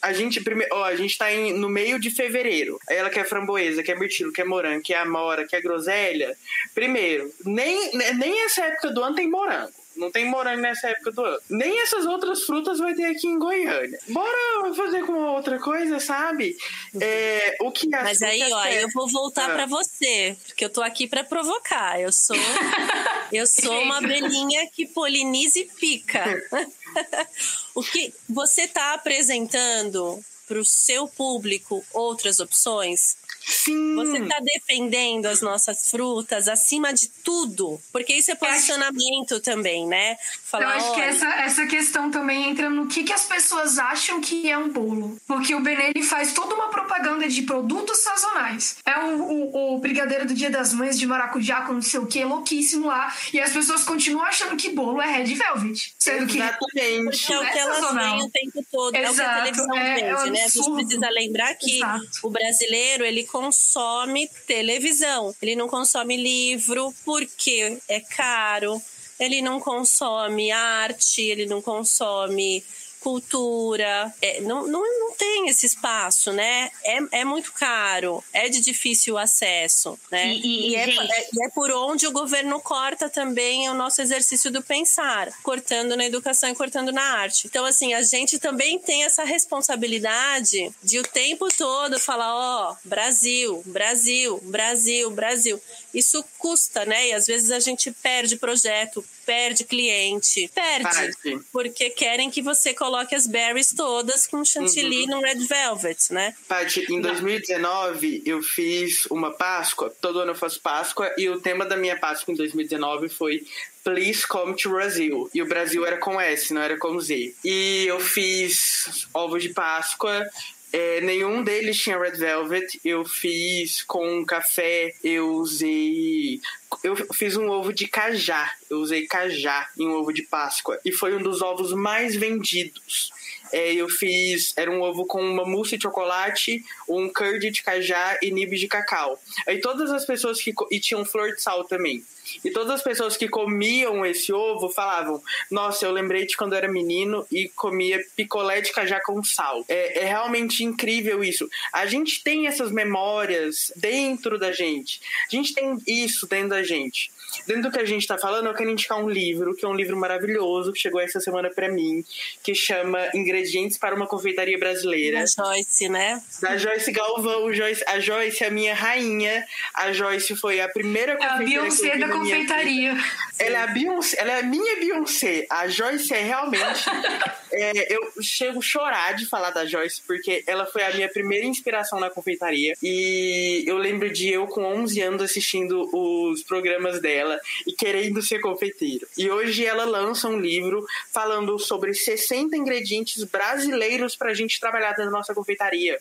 a gente primeiro, ó, a gente tá em, no meio de fevereiro. Aí ela quer framboesa, quer mirtilo, quer morango, quer amora, quer groselha. Primeiro, nem, nem essa época do ano tem morango. Não tem morango nessa época do ano. Nem essas outras frutas vai ter aqui em Goiânia. Bora fazer com outra coisa, sabe? É, o que Mas aí, ó, eu vou voltar ah. para você, porque eu tô aqui para provocar. Eu sou eu sou uma abelhinha que poliniza e pica. o que você tá apresentando para o seu público outras opções? Sim. Você está defendendo as nossas frutas acima de tudo, porque isso é posicionamento também, né? Falar, Eu acho que essa, essa questão também entra no que, que as pessoas acham que é um bolo. Porque o Benelli faz toda uma propaganda de produtos sazonais. É o, o, o brigadeiro do Dia das Mães de maracujá com não sei o que, louquíssimo lá. E as pessoas continuam achando que bolo é red velvet. Sendo que. Exatamente. É o que é elas veem o tempo todo. Exato. É o que a televisão é, vende, é né? A gente precisa lembrar que Exato. o brasileiro, ele consome televisão, ele não consome livro porque é caro, ele não consome arte, ele não consome cultura. É, não, não, não tem esse espaço, né? É, é muito caro, é de difícil acesso, né? E, e, e é, é, é, por onde o governo corta também o nosso exercício do pensar, cortando na educação e cortando na arte. Então, assim, a gente também tem essa responsabilidade de o tempo todo falar, ó, oh, Brasil, Brasil, Brasil, Brasil. Isso custa, né? E às vezes a gente perde projeto, perde cliente, perde, porque querem que você coloque as berries todas com chantilly uhum. no red velvet, né? Paty, em 2019 eu fiz uma Páscoa, todo ano eu faço Páscoa, e o tema da minha Páscoa em 2019 foi Please Come to Brazil. E o Brasil era com S, não era com Z. E eu fiz ovos de Páscoa, é, nenhum deles tinha Red Velvet. Eu fiz com café, eu usei. Eu fiz um ovo de cajá. Eu usei cajá em um ovo de Páscoa. E foi um dos ovos mais vendidos. É, eu fiz. Era um ovo com uma mousse de chocolate, um curd de cajá e nibs de cacau. Aí todas as pessoas que. E tinham flor de sal também. E todas as pessoas que comiam esse ovo falavam: Nossa, eu lembrei de quando era menino e comia picolé de cajá com sal. É, é realmente incrível isso. A gente tem essas memórias dentro da gente. A gente tem isso dentro da gente. Dentro do que a gente está falando, eu quero indicar um livro, que é um livro maravilhoso, que chegou essa semana para mim, que chama Ingredientes para uma Confeitaria Brasileira. Da Joyce, né? Da Joyce Galvão. Joyce, a Joyce é a minha rainha. A Joyce foi a primeira confeitaria. É a Beyoncé da confeitaria. Ela é a Beyoncé, ela é a minha Beyoncé. A Joyce é realmente. é, eu chego a chorar de falar da Joyce, porque ela foi a minha primeira inspiração na confeitaria. E eu lembro de eu, com 11 anos, assistindo os programas dela e querendo ser confeiteiro. E hoje ela lança um livro falando sobre 60 ingredientes brasileiros para a gente trabalhar na nossa confeitaria.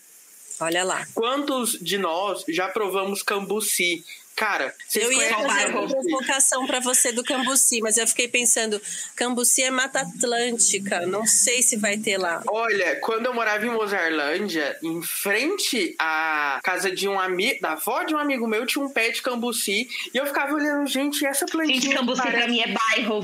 Olha lá. Quantos de nós já provamos cambuci? Cara, vocês eu ia fazer uma provocação para você do Cambuci, mas eu fiquei pensando, Cambuci é Mata Atlântica, não sei se vai ter lá. Olha, quando eu morava em Mozarlândia, em frente à casa de um amigo, da avó de um amigo meu, tinha um pé de Cambuci, e eu ficava olhando, gente, essa plantinha. Gente, Cambuci parece... pra mim é bairro.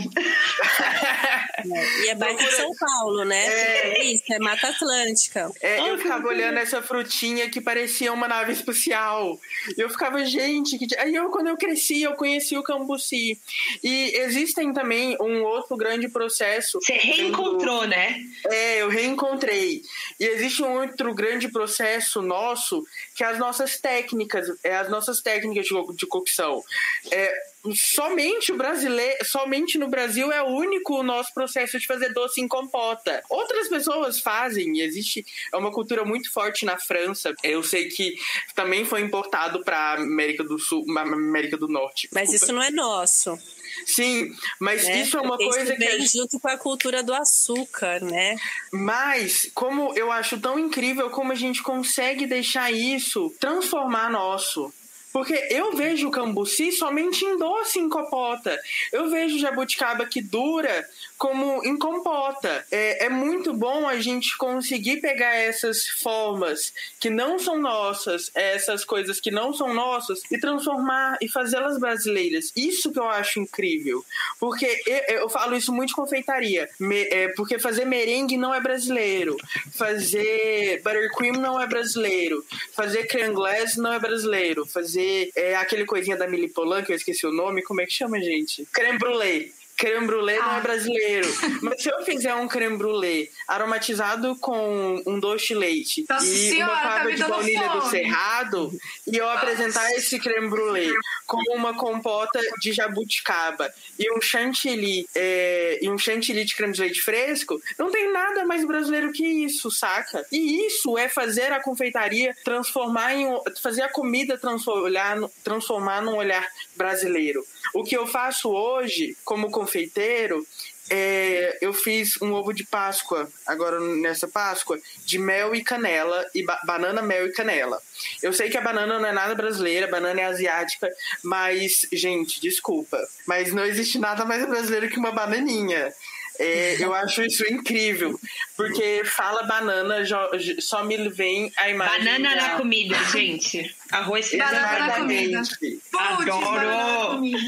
é, e é bairro de São Paulo, né? É, é isso, é Mata Atlântica. É, eu ficava olhando essa frutinha que parecia uma nave espacial. E eu ficava, gente, que Aí eu, quando eu cresci, eu conheci o Cambuci. E existem também um outro grande processo. Você reencontrou, né? É, eu reencontrei. E existe um outro grande processo nosso, que é as nossas técnicas, é as nossas técnicas de, de cocção. É, somente o brasileiro, somente no Brasil é o único o nosso processo de fazer doce em compota. Outras pessoas fazem, existe é uma cultura muito forte na França. Eu sei que também foi importado para América do Sul, América do Norte. Mas isso não é nosso. Sim, mas né? isso é uma Porque coisa que. Vem junto com a cultura do açúcar, né? Mas, como eu acho tão incrível como a gente consegue deixar isso transformar nosso. Porque eu vejo o cambuci somente em doce em compota. Eu vejo jabuticaba que dura como em compota. É, é muito bom a gente conseguir pegar essas formas que não são nossas, essas coisas que não são nossas, e transformar e fazê-las brasileiras. Isso que eu acho incrível. Porque eu, eu falo isso muito de confeitaria. Me, é, porque fazer merengue não é brasileiro. Fazer buttercream não é brasileiro. Fazer creme glace não é brasileiro. Fazer é, aquele coisinha da Polan, que eu esqueci o nome, como é que chama, gente? Creme brulee creme brulee não é brasileiro. Mas se eu fizer um creme brulee aromatizado com um doce de leite Nossa e senhora, uma tá fava me de baunilha do fome. cerrado e eu apresentar esse creme brulee com uma compota de jabuticaba e um chantilly é, e um chantilly de creme de leite fresco, não tem nada mais brasileiro que isso, saca? E isso é fazer a confeitaria transformar em fazer a comida transformar, transformar num olhar brasileiro. O que eu faço hoje como confeiteiro é, eu fiz um ovo de Páscoa, agora nessa Páscoa, de mel e canela, e ba- banana, mel e canela. Eu sei que a banana não é nada brasileira, a banana é asiática, mas, gente, desculpa, mas não existe nada mais brasileiro que uma bananinha. É, eu acho isso incrível, porque fala banana, jo- só me vem a imagem. Banana da- na comida, gente. Arroz Banana na comida. Putz, Adoro. banana na comida.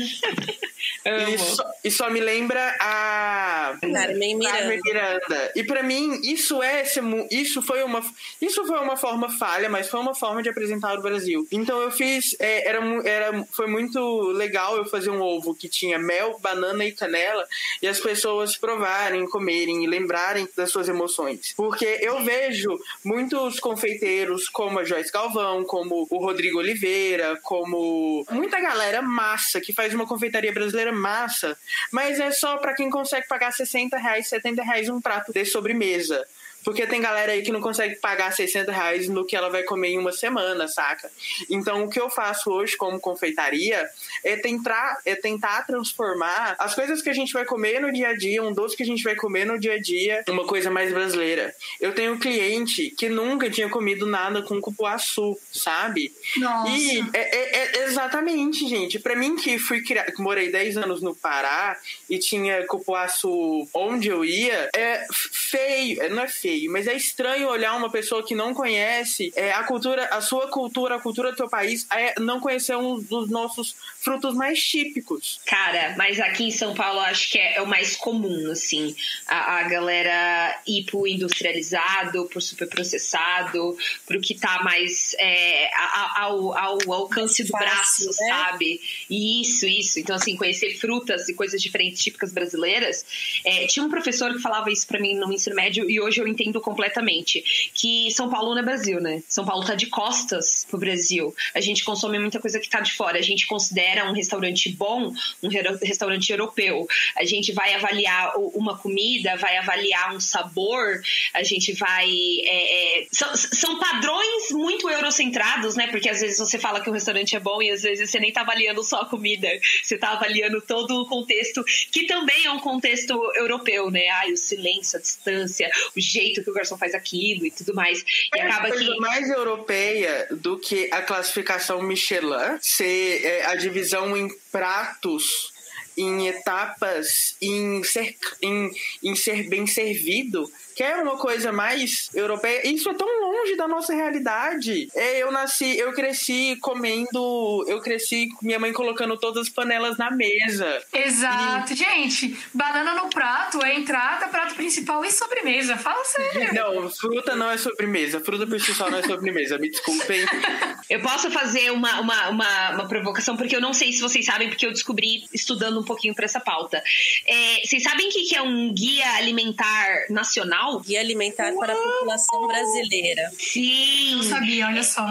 E só, e só me lembra a Carmen Miranda. Miranda. E pra mim, isso é isso foi uma isso foi uma forma falha, mas foi uma forma de apresentar o Brasil. Então eu fiz é, era, era foi muito legal eu fazer um ovo que tinha mel, banana e canela e as pessoas provarem, comerem e lembrarem das suas emoções. Porque eu vejo muitos confeiteiros como a Joyce Galvão, como o Rodrigo Oliveira, como muita galera massa que faz uma confeitaria brasileira massa, mas é só pra quem consegue pagar 60 reais, 70 reais um prato de sobremesa. Porque tem galera aí que não consegue pagar 60 reais no que ela vai comer em uma semana, saca? Então, o que eu faço hoje como confeitaria é tentar, é tentar transformar as coisas que a gente vai comer no dia a dia, um doce que a gente vai comer no dia a dia, uma coisa mais brasileira. Eu tenho um cliente que nunca tinha comido nada com cupuaçu, sabe? Nossa. E é, é- é exatamente, gente. Pra mim que fui criar, morei 10 anos no Pará e tinha cupuaçu onde eu ia, é feio, não é feio, mas é estranho olhar uma pessoa que não conhece é, a cultura, a sua cultura, a cultura do teu país, é, não conhecer um dos nossos frutos mais típicos. Cara, mas aqui em São Paulo acho que é, é o mais comum, assim. A, a galera ir pro industrializado, pro superprocessado, pro que tá mais é, ao, ao alcance do braço, né? sabe? Isso, isso. Então, assim, conhecer frutas e coisas diferentes, típicas brasileiras. É, tinha um professor que falava isso pra mim no ensino médio e hoje eu entendo completamente. Que São Paulo não é Brasil, né? São Paulo tá de costas pro Brasil. A gente consome muita coisa que tá de fora. A gente considera um restaurante bom um re- restaurante europeu. A gente vai avaliar uma comida, vai avaliar um sabor, a gente vai. é, é, são, são padrões muito eurocentrados, né? Porque às vezes você fala que um restaurante é bom e às vezes você nem tá avaliando só a comida, você tá avaliando todo o contexto, que também é um contexto europeu, né? Ai, o silêncio, a distância, o jeito que o garçom faz aquilo e tudo mais. E É acaba coisa que. mais europeia do que a classificação Michelin ser é, a divisão em pratos, em etapas, em ser, em, em ser bem servido. Que é uma coisa mais europeia. Isso é tão longe da nossa realidade. É, eu nasci, eu cresci comendo. Eu cresci com minha mãe colocando todas as panelas na mesa. Exato. Gente, banana no prato é entrada, prato principal e sobremesa. Fala sério. Não, fruta não é sobremesa. Fruta por si só não é sobremesa. Me desculpem. Eu posso fazer uma, uma, uma, uma provocação, porque eu não sei se vocês sabem, porque eu descobri estudando um pouquinho para essa pauta. É, vocês sabem o que que é um guia alimentar nacional? Guia alimentar para a população brasileira. Sim! Não sabia, olha só.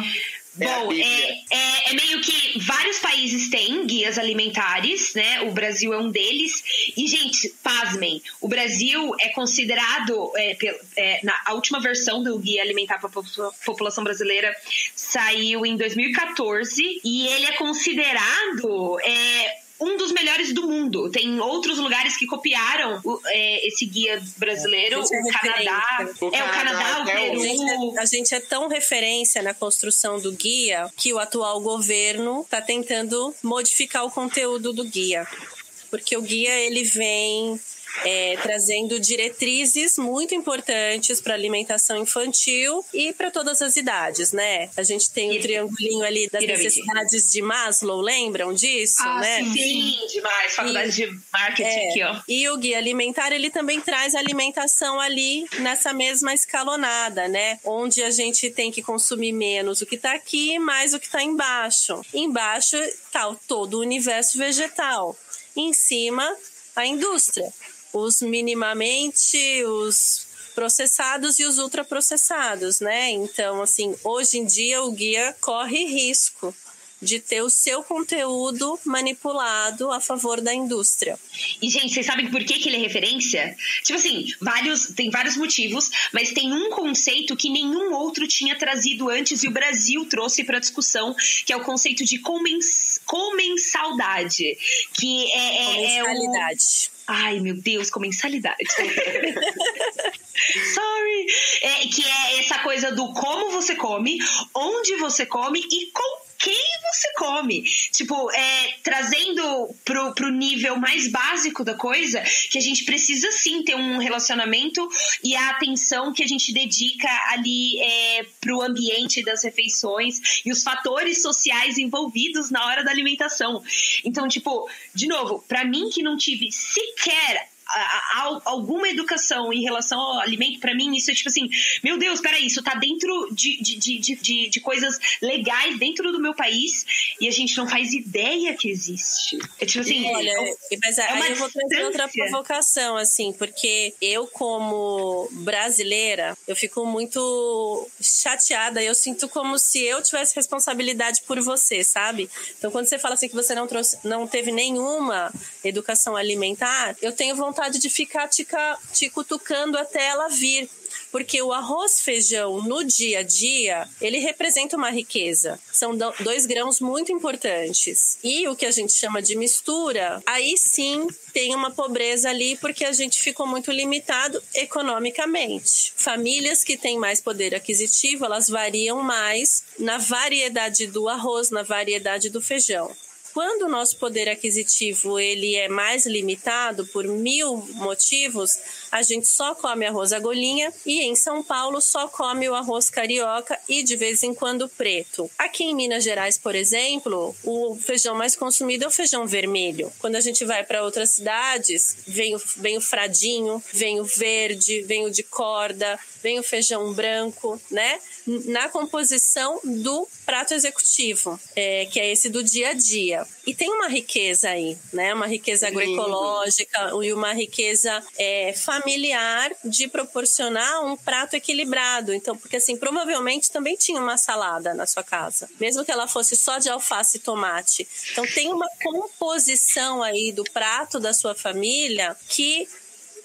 É Bom, é, é, é meio que vários países têm guias alimentares, né? O Brasil é um deles. E, gente, pasmem, o Brasil é considerado, é, é, na a última versão do Guia Alimentar para a População Brasileira saiu em 2014 e ele é considerado. Um dos melhores do mundo. Tem outros lugares que copiaram o- é, esse guia brasileiro. É o Canadá. O é, o Canadá o até A gente, Peru. é, a gente é tão referência na construção do guia que o atual governo está tentando modificar o conteúdo do guia. Porque o guia ele vem é, trazendo diretrizes muito importantes para alimentação infantil e para todas as idades, né? A gente tem o Isso. triangulinho ali das necessidades de Maslow, lembram disso, Ah, né? sim. Sim, demais. Faculdade de marketing É, aqui, ó. E o guia alimentar, ele também traz alimentação ali nessa mesma escalonada, né? Onde a gente tem que consumir menos o que tá aqui e mais o que tá embaixo. Embaixo tá todo o universo vegetal. Em cima, a indústria. Os minimamente, os processados e os ultraprocessados, né? Então, assim, hoje em dia o guia corre risco de ter o seu conteúdo manipulado a favor da indústria. E, gente, vocês sabem por que, que ele é referência? Tipo assim, vários, tem vários motivos, mas tem um conceito que nenhum outro tinha trazido antes e o Brasil trouxe para discussão, que é o conceito de comens, comensalidade. Que é, é, é o... Ai, meu Deus, comensalidade. Sorry. É, que é essa coisa do como você come, onde você come e com quem você come. Tipo, é, trazendo pro, pro nível mais básico da coisa, que a gente precisa sim ter um relacionamento e a atenção que a gente dedica ali é, pro ambiente das refeições e os fatores sociais envolvidos na hora da alimentação. Então, tipo, de novo, para mim que não tive sequer alguma educação em relação ao alimento, para mim, isso é tipo assim: meu Deus, peraí, isso tá dentro de, de, de, de, de coisas legais dentro do meu país e a gente não faz ideia que existe. É tipo assim. Olha, é, mas é aí eu vou trazer outra provocação, assim, porque eu, como brasileira, eu fico muito chateada. Eu sinto como se eu tivesse responsabilidade por você, sabe? Então, quando você fala assim que você não, trouxe, não teve nenhuma educação alimentar, eu tenho vontade vontade de ficar te, te cutucando até ela vir. Porque o arroz feijão no dia a dia, ele representa uma riqueza. São dois grãos muito importantes. E o que a gente chama de mistura, aí sim tem uma pobreza ali porque a gente ficou muito limitado economicamente. Famílias que têm mais poder aquisitivo, elas variam mais na variedade do arroz, na variedade do feijão. Quando o nosso poder aquisitivo ele é mais limitado por mil motivos, a gente só come arroz agulhinha e em São Paulo só come o arroz carioca e de vez em quando preto. Aqui em Minas Gerais, por exemplo, o feijão mais consumido é o feijão vermelho. Quando a gente vai para outras cidades, vem o, vem o fradinho, vem o verde, vem o de corda, vem o feijão branco, né? Na composição do prato executivo, é, que é esse do dia a dia. E tem uma riqueza aí, né? Uma riqueza agroecológica e uma riqueza é, familiar de proporcionar um prato equilibrado. Então, porque assim, provavelmente também tinha uma salada na sua casa, mesmo que ela fosse só de alface e tomate. Então, tem uma composição aí do prato da sua família que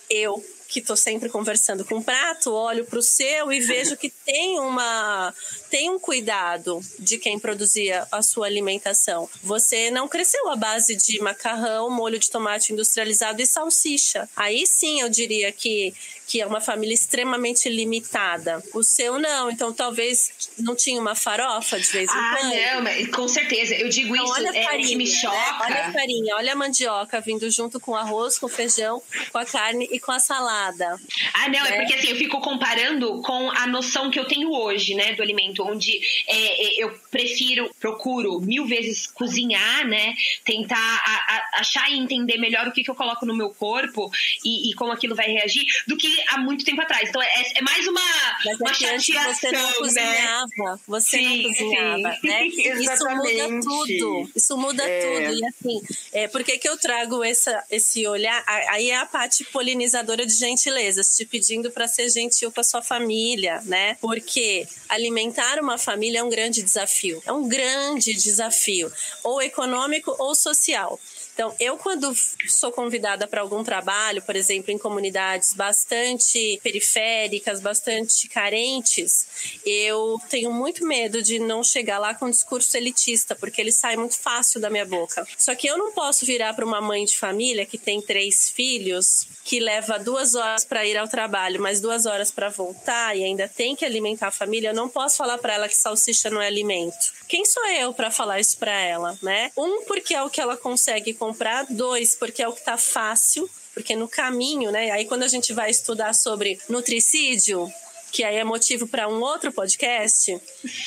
eu que estou sempre conversando com o prato, olho para o seu e vejo que tem uma tem um cuidado de quem produzia a sua alimentação. Você não cresceu à base de macarrão, molho de tomate industrializado e salsicha. Aí sim eu diria que que é uma família extremamente limitada. O seu não, então talvez não tinha uma farofa de vez em ah, quando. Ah, não, mas com certeza. Eu digo então, isso, olha é, farinha, que me choca. Né? Olha a farinha, olha a mandioca vindo junto com o arroz, com o feijão, com a carne e com a salada. Ah, não, é né? é porque assim, eu fico comparando com a noção que eu tenho hoje, né, do alimento, onde é, é, eu prefiro, procuro mil vezes cozinhar, né, tentar a, a, achar e entender melhor o que, que eu coloco no meu corpo e, e como aquilo vai reagir, do que há muito tempo atrás. Então é, é mais uma, Mas uma chateação, você não né? cozinhava, você sim, não cozinhava, sim. né? Isso muda tudo. Isso muda é. tudo. E assim, é, por que, que eu trago essa, esse olhar? Aí é a parte polinizadora de gentilezas, te pedindo para ser gentil com a sua família, né? Porque alimentar uma família é um grande desafio. É um grande desafio, ou econômico ou social. Então, eu quando sou convidada para algum trabalho, por exemplo, em comunidades bastante periféricas, bastante carentes, eu tenho muito medo de não chegar lá com um discurso elitista, porque ele sai muito fácil da minha boca. Só que eu não posso virar para uma mãe de família que tem três filhos, que leva duas horas para ir ao trabalho, mais duas horas para voltar e ainda tem que alimentar a família. Eu não posso falar para ela que salsicha não é alimento. Quem sou eu para falar isso para ela, né? Um, porque é o que ela consegue comprar, dois, porque é o que está fácil, porque no caminho, né? Aí quando a gente vai estudar sobre nutricídio, que aí é motivo para um outro podcast,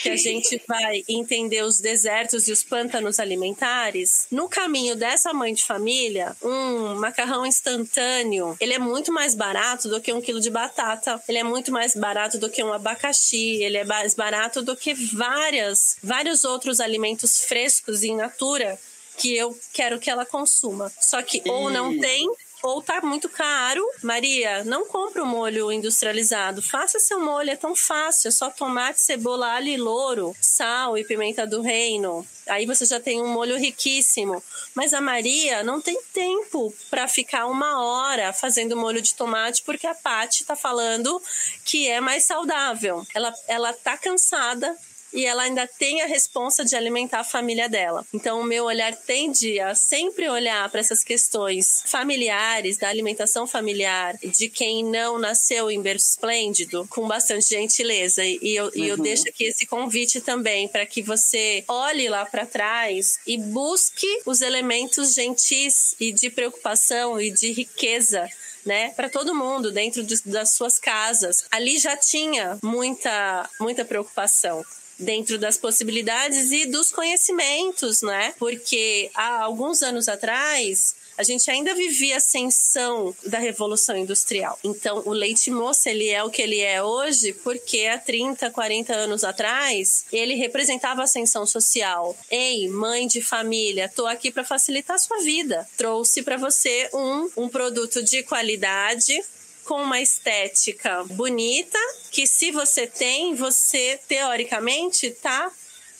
que a gente vai entender os desertos e os pântanos alimentares. No caminho dessa mãe de família, um macarrão instantâneo, ele é muito mais barato do que um quilo de batata, ele é muito mais barato do que um abacaxi, ele é mais barato do que várias, vários outros alimentos frescos em natura que eu quero que ela consuma. Só que ou não tem ou tá muito caro. Maria, não compra o molho industrializado. Faça seu molho, é tão fácil. É só tomate, cebola, alho e louro, sal e pimenta do reino. Aí você já tem um molho riquíssimo. Mas a Maria não tem tempo para ficar uma hora fazendo molho de tomate porque a Paty tá falando que é mais saudável. Ela, ela tá cansada e ela ainda tem a responsa de alimentar a família dela. Então, o meu olhar tende a sempre olhar para essas questões familiares, da alimentação familiar, de quem não nasceu em berço esplêndido, com bastante gentileza. E eu, uhum. e eu deixo aqui esse convite também para que você olhe lá para trás e busque os elementos gentis e de preocupação e de riqueza né, para todo mundo dentro de, das suas casas. Ali já tinha muita muita preocupação dentro das possibilidades e dos conhecimentos, né? Porque há alguns anos atrás a gente ainda vivia a ascensão da revolução industrial. Então, o leite moça ele é o que ele é hoje porque há 30, 40 anos atrás ele representava a ascensão social. Ei, mãe de família, tô aqui para facilitar a sua vida. Trouxe para você um, um produto de qualidade com uma estética bonita, que se você tem, você teoricamente tá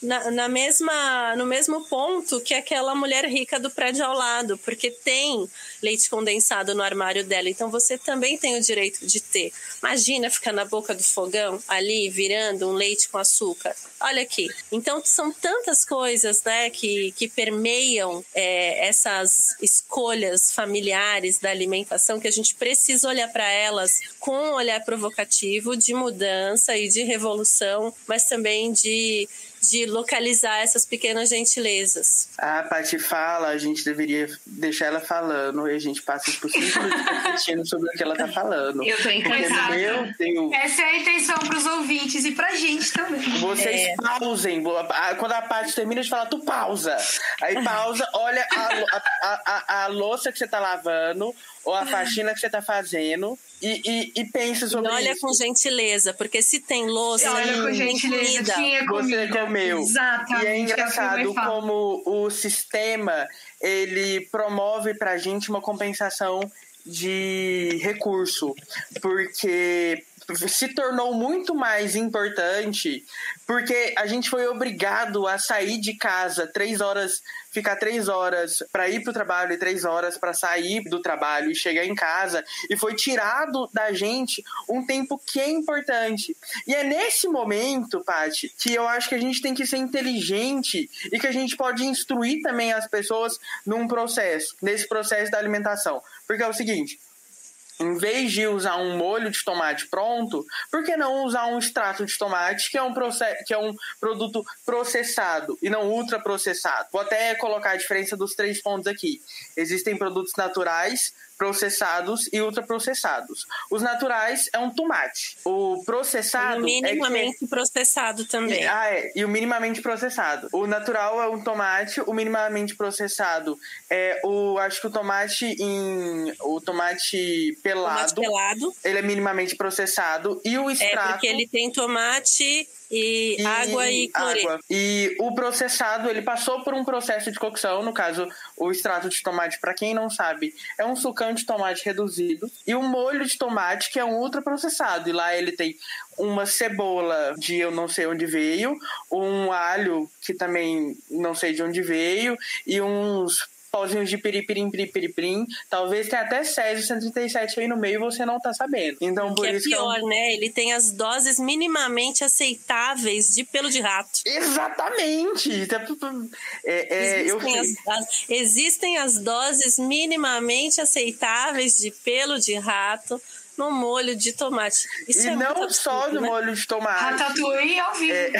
na, na, mesma, no mesmo ponto que aquela mulher rica do prédio ao lado, porque tem leite condensado no armário dela. Então você também tem o direito de ter. Imagina ficar na boca do fogão ali virando um leite com açúcar. Olha aqui. Então são tantas coisas, né, que, que permeiam é, essas escolhas familiares da alimentação que a gente precisa olhar para elas com um olhar provocativo de mudança e de revolução, mas também de de localizar essas pequenas gentilezas. A Paty fala, a gente deveria deixar ela falando e a gente passa por cinco minutos refletindo sobre o que ela tá falando. Eu tô encantada. Meu Deus. Essa é a intenção pros ouvintes e pra gente também. Vocês é. pausem. Quando a Paty termina de falar, tu pausa. Aí pausa, olha a, a, a, a louça que você tá lavando ou a faxina que você tá fazendo e, e, e pensa sobre e olha isso. com gentileza, porque se tem louça, olha com gentileza, tinha comida. Você comeu. Exatamente. E é engraçado como o sistema ele promove pra gente uma compensação de recurso, porque se tornou muito mais importante porque a gente foi obrigado a sair de casa três horas, ficar três horas para ir para o trabalho e três horas para sair do trabalho e chegar em casa e foi tirado da gente um tempo que é importante. E é nesse momento, Paty, que eu acho que a gente tem que ser inteligente e que a gente pode instruir também as pessoas num processo, nesse processo da alimentação. Porque é o seguinte, em vez de usar um molho de tomate pronto, por que não usar um extrato de tomate, que é um, que é um produto processado e não ultraprocessado? Vou até colocar a diferença dos três pontos aqui. Existem produtos naturais, processados e ultraprocessados. Os naturais é um tomate. O processado. E minimamente é que... processado também. Ah, é. E o minimamente processado. O natural é um tomate, o minimamente processado é o. Acho que o tomate em. O tomate pelado. Tomate pelado. Ele é minimamente processado. E o extrato. É porque ele tem tomate e, e água e cloreto. E o processado, ele passou por um processo de cocção, no caso, o extrato de tomate, para quem não sabe, é um sucão de tomate reduzido e um molho de tomate que é um ultraprocessado. E lá ele tem uma cebola de eu não sei onde veio, um alho que também não sei de onde veio e uns pauzinhos de piripirim, piripirim, talvez tenha até Césio 137 aí no meio e você não tá sabendo. Então, por que é isso é pior, eu... né? Ele tem as doses minimamente aceitáveis de pelo de rato. Exatamente! É, é, existem, eu... as, as, existem as doses minimamente aceitáveis de pelo de rato no molho de tomate. Isso e é não absurdo, só no né? molho de tomate. Ratatouille ao vivo. É...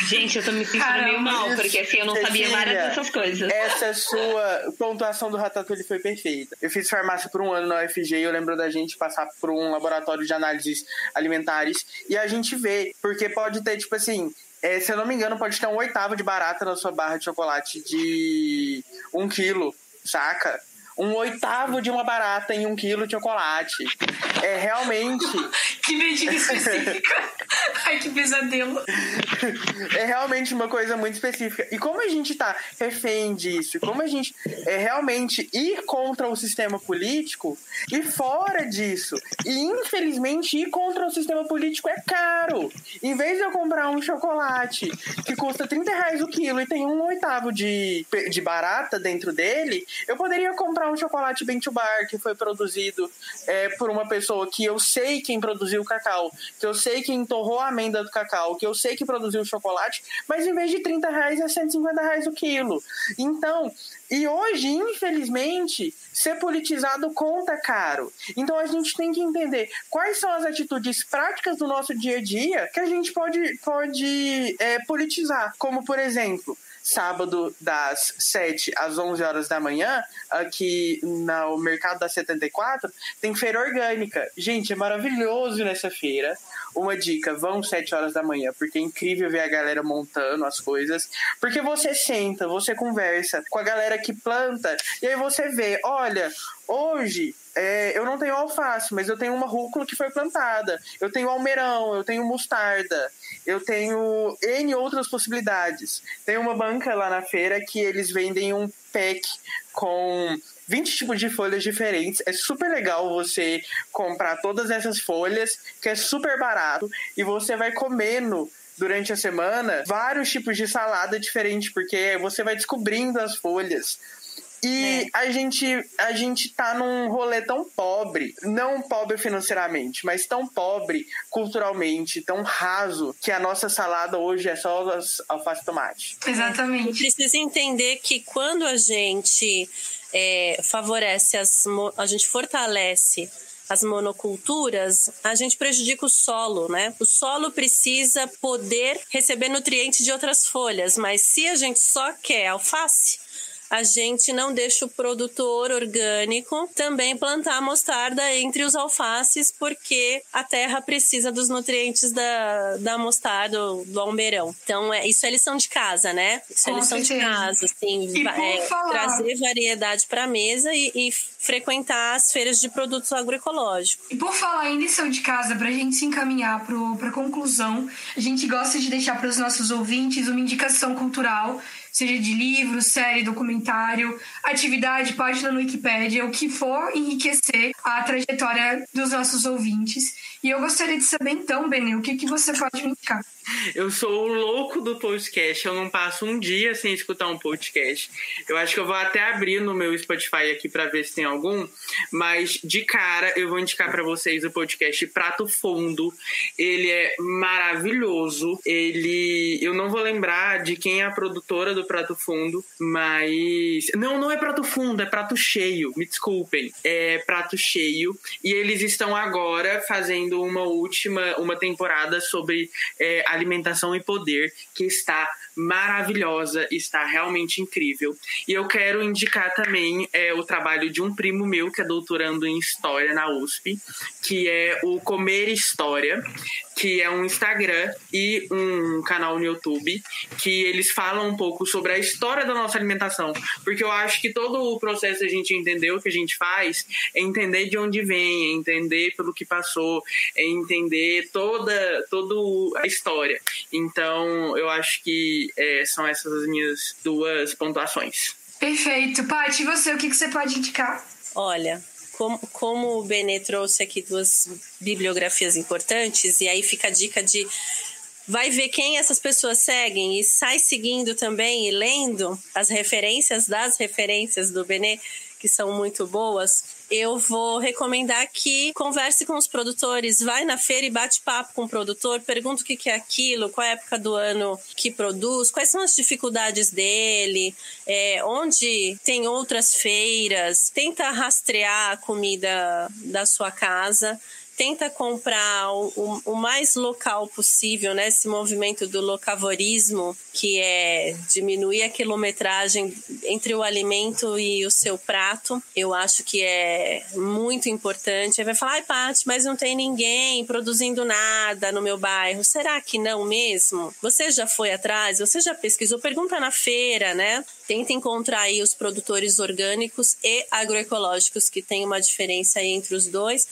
Gente, eu tô me sentindo Caramba, meio mal, porque assim, eu não Cecília, sabia várias dessas coisas. Essa sua pontuação do Ratatouille foi perfeita. Eu fiz farmácia por um ano na UFG e eu lembro da gente passar por um laboratório de análises alimentares e a gente vê, porque pode ter, tipo assim, é, se eu não me engano, pode ter um oitavo de barata na sua barra de chocolate de um quilo, saca? Um oitavo de uma barata em um quilo de chocolate. É realmente. que medida específica. Ai, que pesadelo. É realmente uma coisa muito específica. E como a gente tá refém disso, como a gente é realmente ir contra o sistema político e fora disso. E infelizmente ir contra o sistema político é caro. Em vez de eu comprar um chocolate que custa 30 reais o quilo e tem um oitavo de, de barata dentro dele, eu poderia comprar um chocolate Bento Bar que foi produzido é, por uma pessoa que eu sei quem produziu o cacau, que eu sei quem torrou a amêndoa do cacau, que eu sei que produziu o chocolate, mas em vez de 30 reais é 150 reais o quilo. Então, e hoje, infelizmente, ser politizado conta caro. Então a gente tem que entender quais são as atitudes práticas do nosso dia a dia que a gente pode, pode é, politizar. Como, por exemplo, sábado das 7 às 11 horas da manhã, aqui no Mercado da 74, tem feira orgânica. Gente, é maravilhoso nessa feira. Uma dica, vão 7 horas da manhã, porque é incrível ver a galera montando as coisas. Porque você senta, você conversa com a galera que planta, e aí você vê, olha, hoje é, eu não tenho alface, mas eu tenho uma rúcula que foi plantada. Eu tenho almeirão, eu tenho mostarda, eu tenho N outras possibilidades. Tem uma banca lá na feira que eles vendem um pack com 20 tipos de folhas diferentes. É super legal você comprar todas essas folhas, que é super barato, e você vai comendo durante a semana vários tipos de salada diferente, porque você vai descobrindo as folhas. E é. a, gente, a gente tá num rolê tão pobre, não pobre financeiramente, mas tão pobre culturalmente, tão raso, que a nossa salada hoje é só alface e tomate. Exatamente. Precisa entender que quando a gente é, favorece, as, a gente fortalece as monoculturas, a gente prejudica o solo, né? O solo precisa poder receber nutrientes de outras folhas, mas se a gente só quer alface, a gente não deixa o produtor orgânico também plantar mostarda entre os alfaces, porque a terra precisa dos nutrientes da, da mostarda, do almeirão. Então, é, isso é lição de casa, né? Isso é Com é lição certeza. de casa, assim, é, trazer variedade para a mesa e, e frequentar as feiras de produtos agroecológicos. E por falar em lição de casa, para a gente se encaminhar para a conclusão, a gente gosta de deixar para os nossos ouvintes uma indicação cultural seja de livro, série, documentário, atividade, página no Wikipedia, o que for enriquecer a trajetória dos nossos ouvintes. E eu gostaria de saber então, Benê, o que, que você pode me indicar? Eu sou o louco do podcast. Eu não passo um dia sem escutar um podcast. Eu acho que eu vou até abrir no meu Spotify aqui para ver se tem algum. Mas de cara, eu vou indicar para vocês o podcast Prato Fundo. Ele é maravilhoso. Ele, eu não vou lembrar de quem é a produtora do Prato Fundo, mas não, não é Prato Fundo, é Prato Cheio. Me desculpem, é Prato Cheio. E eles estão agora fazendo uma última, uma temporada sobre é, Alimentação e Poder, que está maravilhosa, está realmente incrível. E eu quero indicar também é, o trabalho de um primo meu que é doutorando em História na USP, que é o Comer História, que é um Instagram e um canal no YouTube, que eles falam um pouco sobre a história da nossa alimentação. Porque eu acho que todo o processo a gente entender o que a gente faz é entender de onde vem, é entender pelo que passou, é entender toda, toda a história. Então, eu acho que é, são essas as minhas duas pontuações. Perfeito. Paty, e você, o que, que você pode indicar? Olha, como, como o Benê trouxe aqui duas bibliografias importantes, e aí fica a dica de vai ver quem essas pessoas seguem e sai seguindo também e lendo as referências das referências do Benê, que são muito boas, eu vou recomendar que converse com os produtores, vai na feira e bate papo com o produtor, pergunta o que é aquilo, qual é a época do ano que produz, quais são as dificuldades dele, é, onde tem outras feiras, tenta rastrear a comida da sua casa tenta comprar o, o, mais local possível, né? Esse movimento do locavorismo, que é diminuir a quilometragem entre o alimento e o seu prato, eu acho que é muito importante. Aí vai falar, ai, Paty, mas não tem ninguém produzindo nada no meu bairro. Será que não mesmo? Você já foi atrás? Você já pesquisou? Pergunta na feira, né? Tenta encontrar aí os produtores orgânicos e agroecológicos, que tem uma diferença aí entre os dois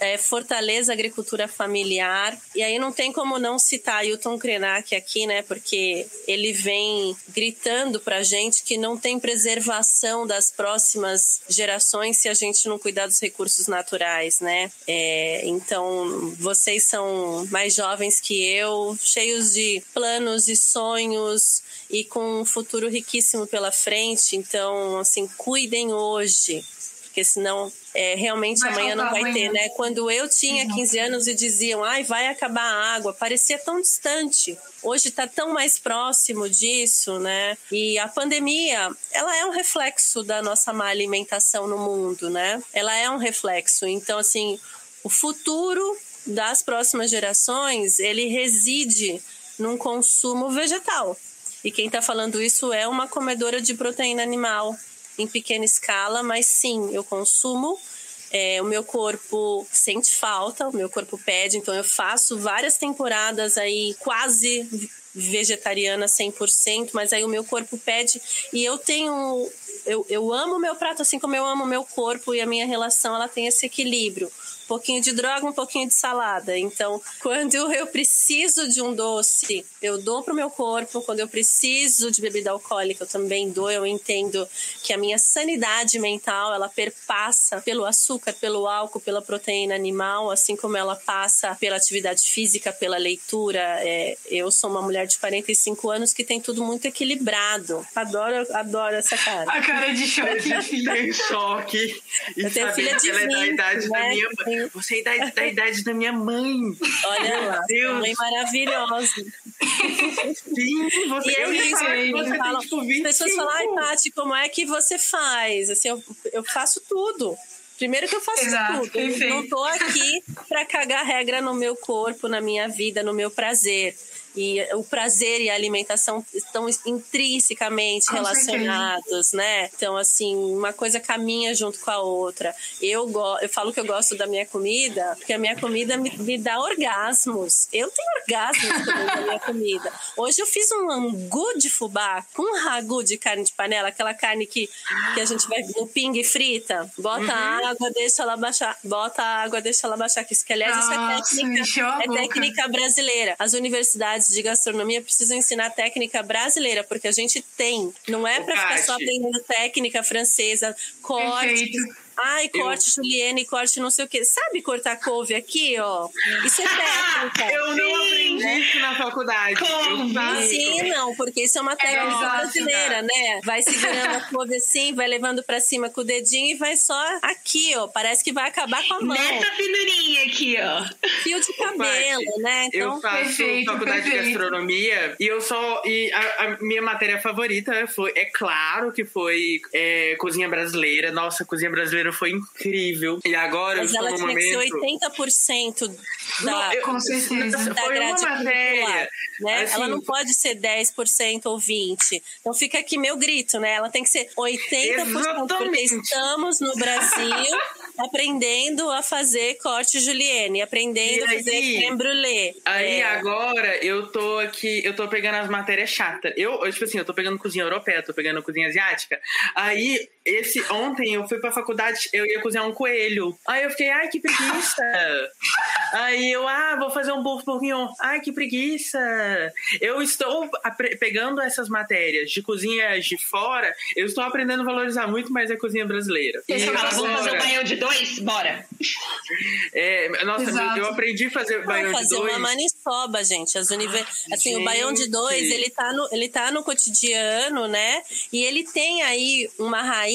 é, fortaleça a agricultura familiar. E aí não tem como não citar Ailton Krenak aqui, né? Porque ele vem gritando pra gente que não tem preservação das próximas gerações se a gente não cuidar dos recursos naturais, né? É, então, vocês são mais jovens que eu, cheios de planos e sonhos e com um futuro riquíssimo pela frente. Então, assim, cuidem hoje, porque senão é, realmente vai amanhã não vai amanhã. ter, né? Quando eu tinha 15 anos e diziam, ai, vai acabar a água, parecia tão distante. Hoje está tão mais próximo disso, né? E a pandemia, ela é um reflexo da nossa má alimentação no mundo, né? Ela é um reflexo. Então, assim, o futuro das próximas gerações, ele reside num consumo vegetal. E quem está falando isso é uma comedora de proteína animal em pequena escala, mas sim, eu consumo. É, o meu corpo sente falta, o meu corpo pede, então eu faço várias temporadas aí quase vegetariana 100%, mas aí o meu corpo pede e eu tenho eu, eu amo o meu prato assim como eu amo o meu corpo e a minha relação ela tem esse equilíbrio pouquinho de droga, um pouquinho de salada. Então, quando eu preciso de um doce, eu dou pro meu corpo. Quando eu preciso de bebida alcoólica, eu também dou. Eu entendo que a minha sanidade mental, ela perpassa pelo açúcar, pelo álcool, pela proteína animal, assim como ela passa pela atividade física, pela leitura. É, eu sou uma mulher de 45 anos que tem tudo muito equilibrado. Adoro, adoro essa cara. A cara de choque. de choque. eu tenho filha de 20, ela é da idade né? da minha mãe. Você é da, da idade da minha mãe. Olha lá, Deus. mãe maravilhosa. Sim, você e é isso, você falam, tipo, As pessoas falam, ai, Tati, como é que você faz? Assim, eu, eu faço tudo. Primeiro que eu faço Exato, tudo. Eu não tô aqui para cagar regra no meu corpo, na minha vida, no meu prazer e o prazer e a alimentação estão intrinsecamente com relacionados, certeza. né? Então, assim, uma coisa caminha junto com a outra. Eu, go eu falo que eu gosto da minha comida, porque a minha comida me, me dá orgasmos. Eu tenho orgasmos com a minha comida. Hoje eu fiz um angu de fubá com um ragu de carne de panela, aquela carne que, que a gente vai no ping e frita. Bota uhum. água, deixa ela baixar. Bota água, deixa ela baixar. Que, que aliás, isso é técnica, é técnica brasileira. As universidades faculdades de gastronomia precisam ensinar técnica brasileira, porque a gente tem. Não é para ficar só aprendendo técnica francesa, corte. Ai, corte eu... julienne, corte não sei o quê. Sabe cortar couve aqui, ó? Isso é técnica. eu não aprendi isso na faculdade. Sim, não, porque isso é uma técnica é brasileira, né? Vai segurando a couve assim, vai levando pra cima com o dedinho e vai só aqui, ó. Parece que vai acabar com a mão. Nessa finurinha aqui, ó. Fio de cabelo, né? Então, eu faço perfeito, faculdade perfeito. de gastronomia e eu só. E a, a, minha matéria favorita foi, é claro que foi é, cozinha brasileira. Nossa, cozinha brasileira foi incrível. E agora Mas eu estou no momento... Ela que ser 80% da, não, eu, com certeza. da foi grade uma matéria. Né? Assim, ela não pode ser 10% ou 20%. Então fica aqui meu grito, né? Ela tem que ser 80%, exatamente. porque estamos no Brasil aprendendo a fazer corte julienne, aprendendo aí, a fazer creme brulee. Aí é. agora eu tô aqui, eu tô pegando as matérias chatas. Eu, tipo assim, eu tô pegando cozinha europeia, tô pegando cozinha asiática. Aí esse ontem eu fui pra faculdade, eu ia cozinhar um coelho. Aí eu fiquei, ai, que preguiça. Aí eu, ah, vou fazer um bolo bourguignon. Ai, que preguiça. Eu estou pegando essas matérias de cozinha de fora, eu estou aprendendo a valorizar muito mais a cozinha brasileira. E agora... Vamos fazer um banho de dois? Bora. É, nossa, Exato. eu aprendi a fazer banho de dois. fazer uma maniçoba, gente. As univer... assim, o baião de dois, ele tá, no, ele tá no cotidiano, né? E ele tem aí uma raiz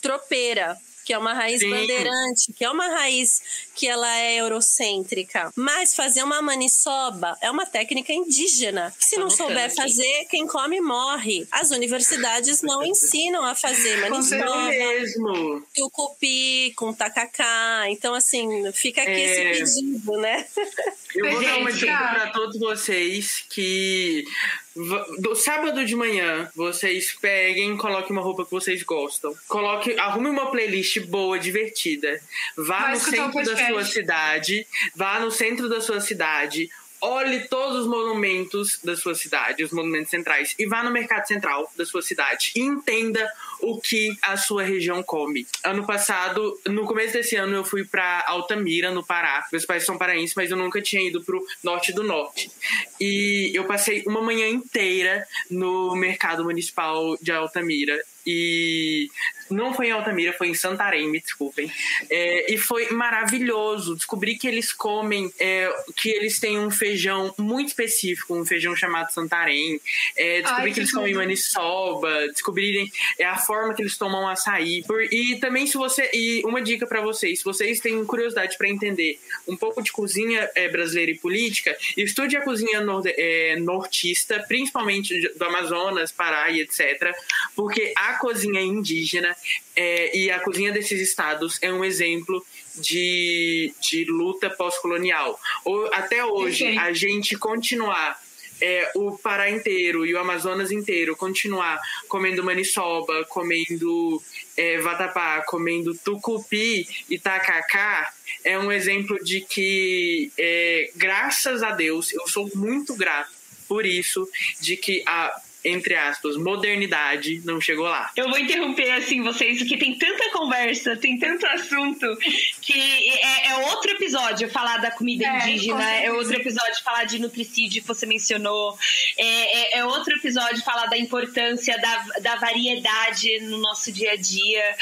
tropeira que é uma raiz Sim. bandeirante, que é uma raiz que ela é eurocêntrica. Mas fazer uma maniçoba é uma técnica indígena. Se não souber fazer, quem come morre. As universidades não ensinam a fazer maniçoba. mesmo. Tucupi, com tacacá. Então, assim, fica aqui é... esse pedido, né? Eu vou dar uma dica para todos vocês que do sábado de manhã, vocês peguem, coloquem uma roupa que vocês gostam. Coloque, arrume uma playlist boa, divertida. Vá Vai no centro da sua cidade. Vá no centro da sua cidade olhe todos os monumentos da sua cidade, os monumentos centrais, e vá no mercado central da sua cidade e entenda o que a sua região come. Ano passado, no começo desse ano, eu fui para Altamira, no Pará. Meus pais são paraenses, mas eu nunca tinha ido pro norte do norte. E eu passei uma manhã inteira no mercado municipal de Altamira e não foi em Altamira, foi em Santarém, me desculpem. É, e foi maravilhoso. Descobri que eles comem, é, que eles têm um feijão muito específico, um feijão chamado Santarém. É, descobri Ai, que, que, eles comem maniçoba, descobrirem é, a forma que eles tomam açaí. Por, e também, se você. E uma dica para vocês: se vocês têm curiosidade para entender um pouco de cozinha é, brasileira e política, estude a cozinha nord, é, nortista, principalmente do Amazonas, Pará e etc. Porque a cozinha indígena é, e a cozinha desses estados é um exemplo de, de luta pós-colonial. Até hoje, okay. a gente continuar é, o Pará inteiro e o Amazonas inteiro continuar comendo maniçoba, comendo é, vatapá, comendo tucupi e tacacá, é um exemplo de que, é, graças a Deus, eu sou muito grato por isso, de que a entre aspas, modernidade não chegou lá. Eu vou interromper assim vocês, porque tem tanta conversa, tem tanto assunto, que é, é outro episódio falar da comida é, indígena, é outro episódio falar de nutricídio que você mencionou, é, é, é, outro episódio falar da importância da, da variedade no nosso dia a dia.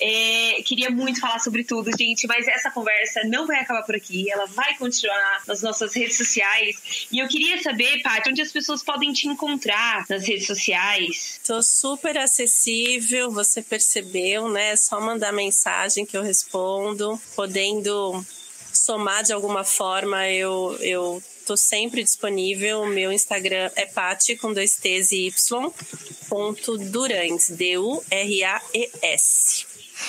É, queria muito falar sobre tudo, gente, mas essa conversa não vai acabar por aqui, ela vai continuar nas nossas redes sociais. E eu queria saber, Paty, onde as pessoas podem te encontrar nas redes sociais? Tô super acessível, você percebeu, né? É só mandar mensagem que eu respondo, podendo somar de alguma forma, eu, eu tô sempre disponível. O meu Instagram é pati com dois T's e Y ponto Durães, D-U-R-A-E-S.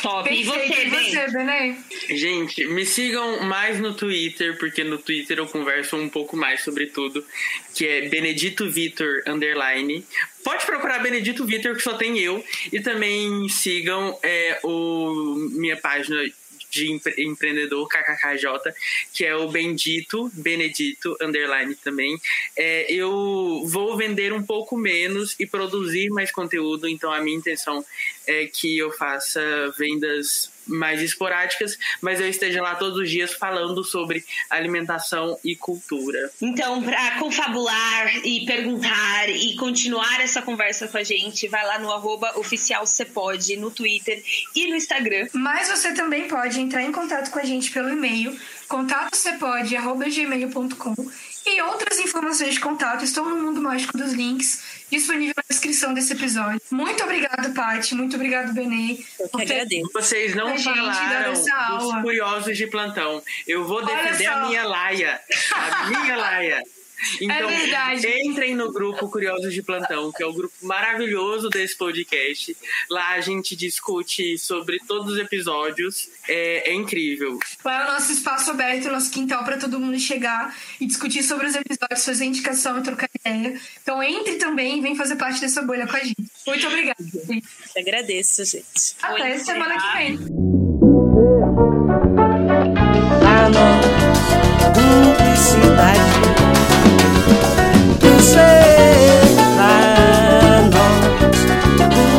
Top. e você, e você Benê? Gente, me sigam mais no Twitter, porque no Twitter eu converso um pouco mais sobre tudo, que é Benedito Vitor underline. Pode procurar Benedito Vitor, que só tem eu. E também sigam é, o minha página de empre empreendedor KKKJ, que é o Bendito, Benedito, underline também. É, eu vou vender um pouco menos e produzir mais conteúdo, então a minha intenção é que eu faça vendas mais esporádicas, mas eu esteja lá todos os dias falando sobre alimentação e cultura. Então, para confabular e perguntar e continuar essa conversa com a gente, vai lá no arroba oficial no Twitter e no Instagram. Mas você também pode entrar em contato com a gente pelo e-mail contatocepode.gmail.com e outras informações de contato estão no Mundo Mágico dos Links, disponível na descrição desse episódio. Muito obrigado, Paty. Muito obrigado, Benê. Eu que agradeço. Vocês não falaram dos curiosos de plantão. Eu vou defender a minha laia. A minha laia. Então, é verdade. entrem no grupo Curiosos de Plantão, que é o grupo maravilhoso desse podcast. Lá a gente discute sobre todos os episódios. É, é incrível. Lá é o nosso espaço aberto, nosso quintal para todo mundo chegar e discutir sobre os episódios, fazer indicação e trocar ideia. Então entre também e vem fazer parte dessa bolha com a gente. Muito obrigada. Eu agradeço, gente. Até Muito semana obrigado. que vem.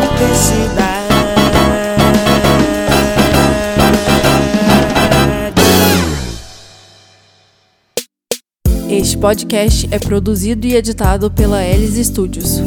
Publicidade Este podcast é produzido e editado pela Elis Studios.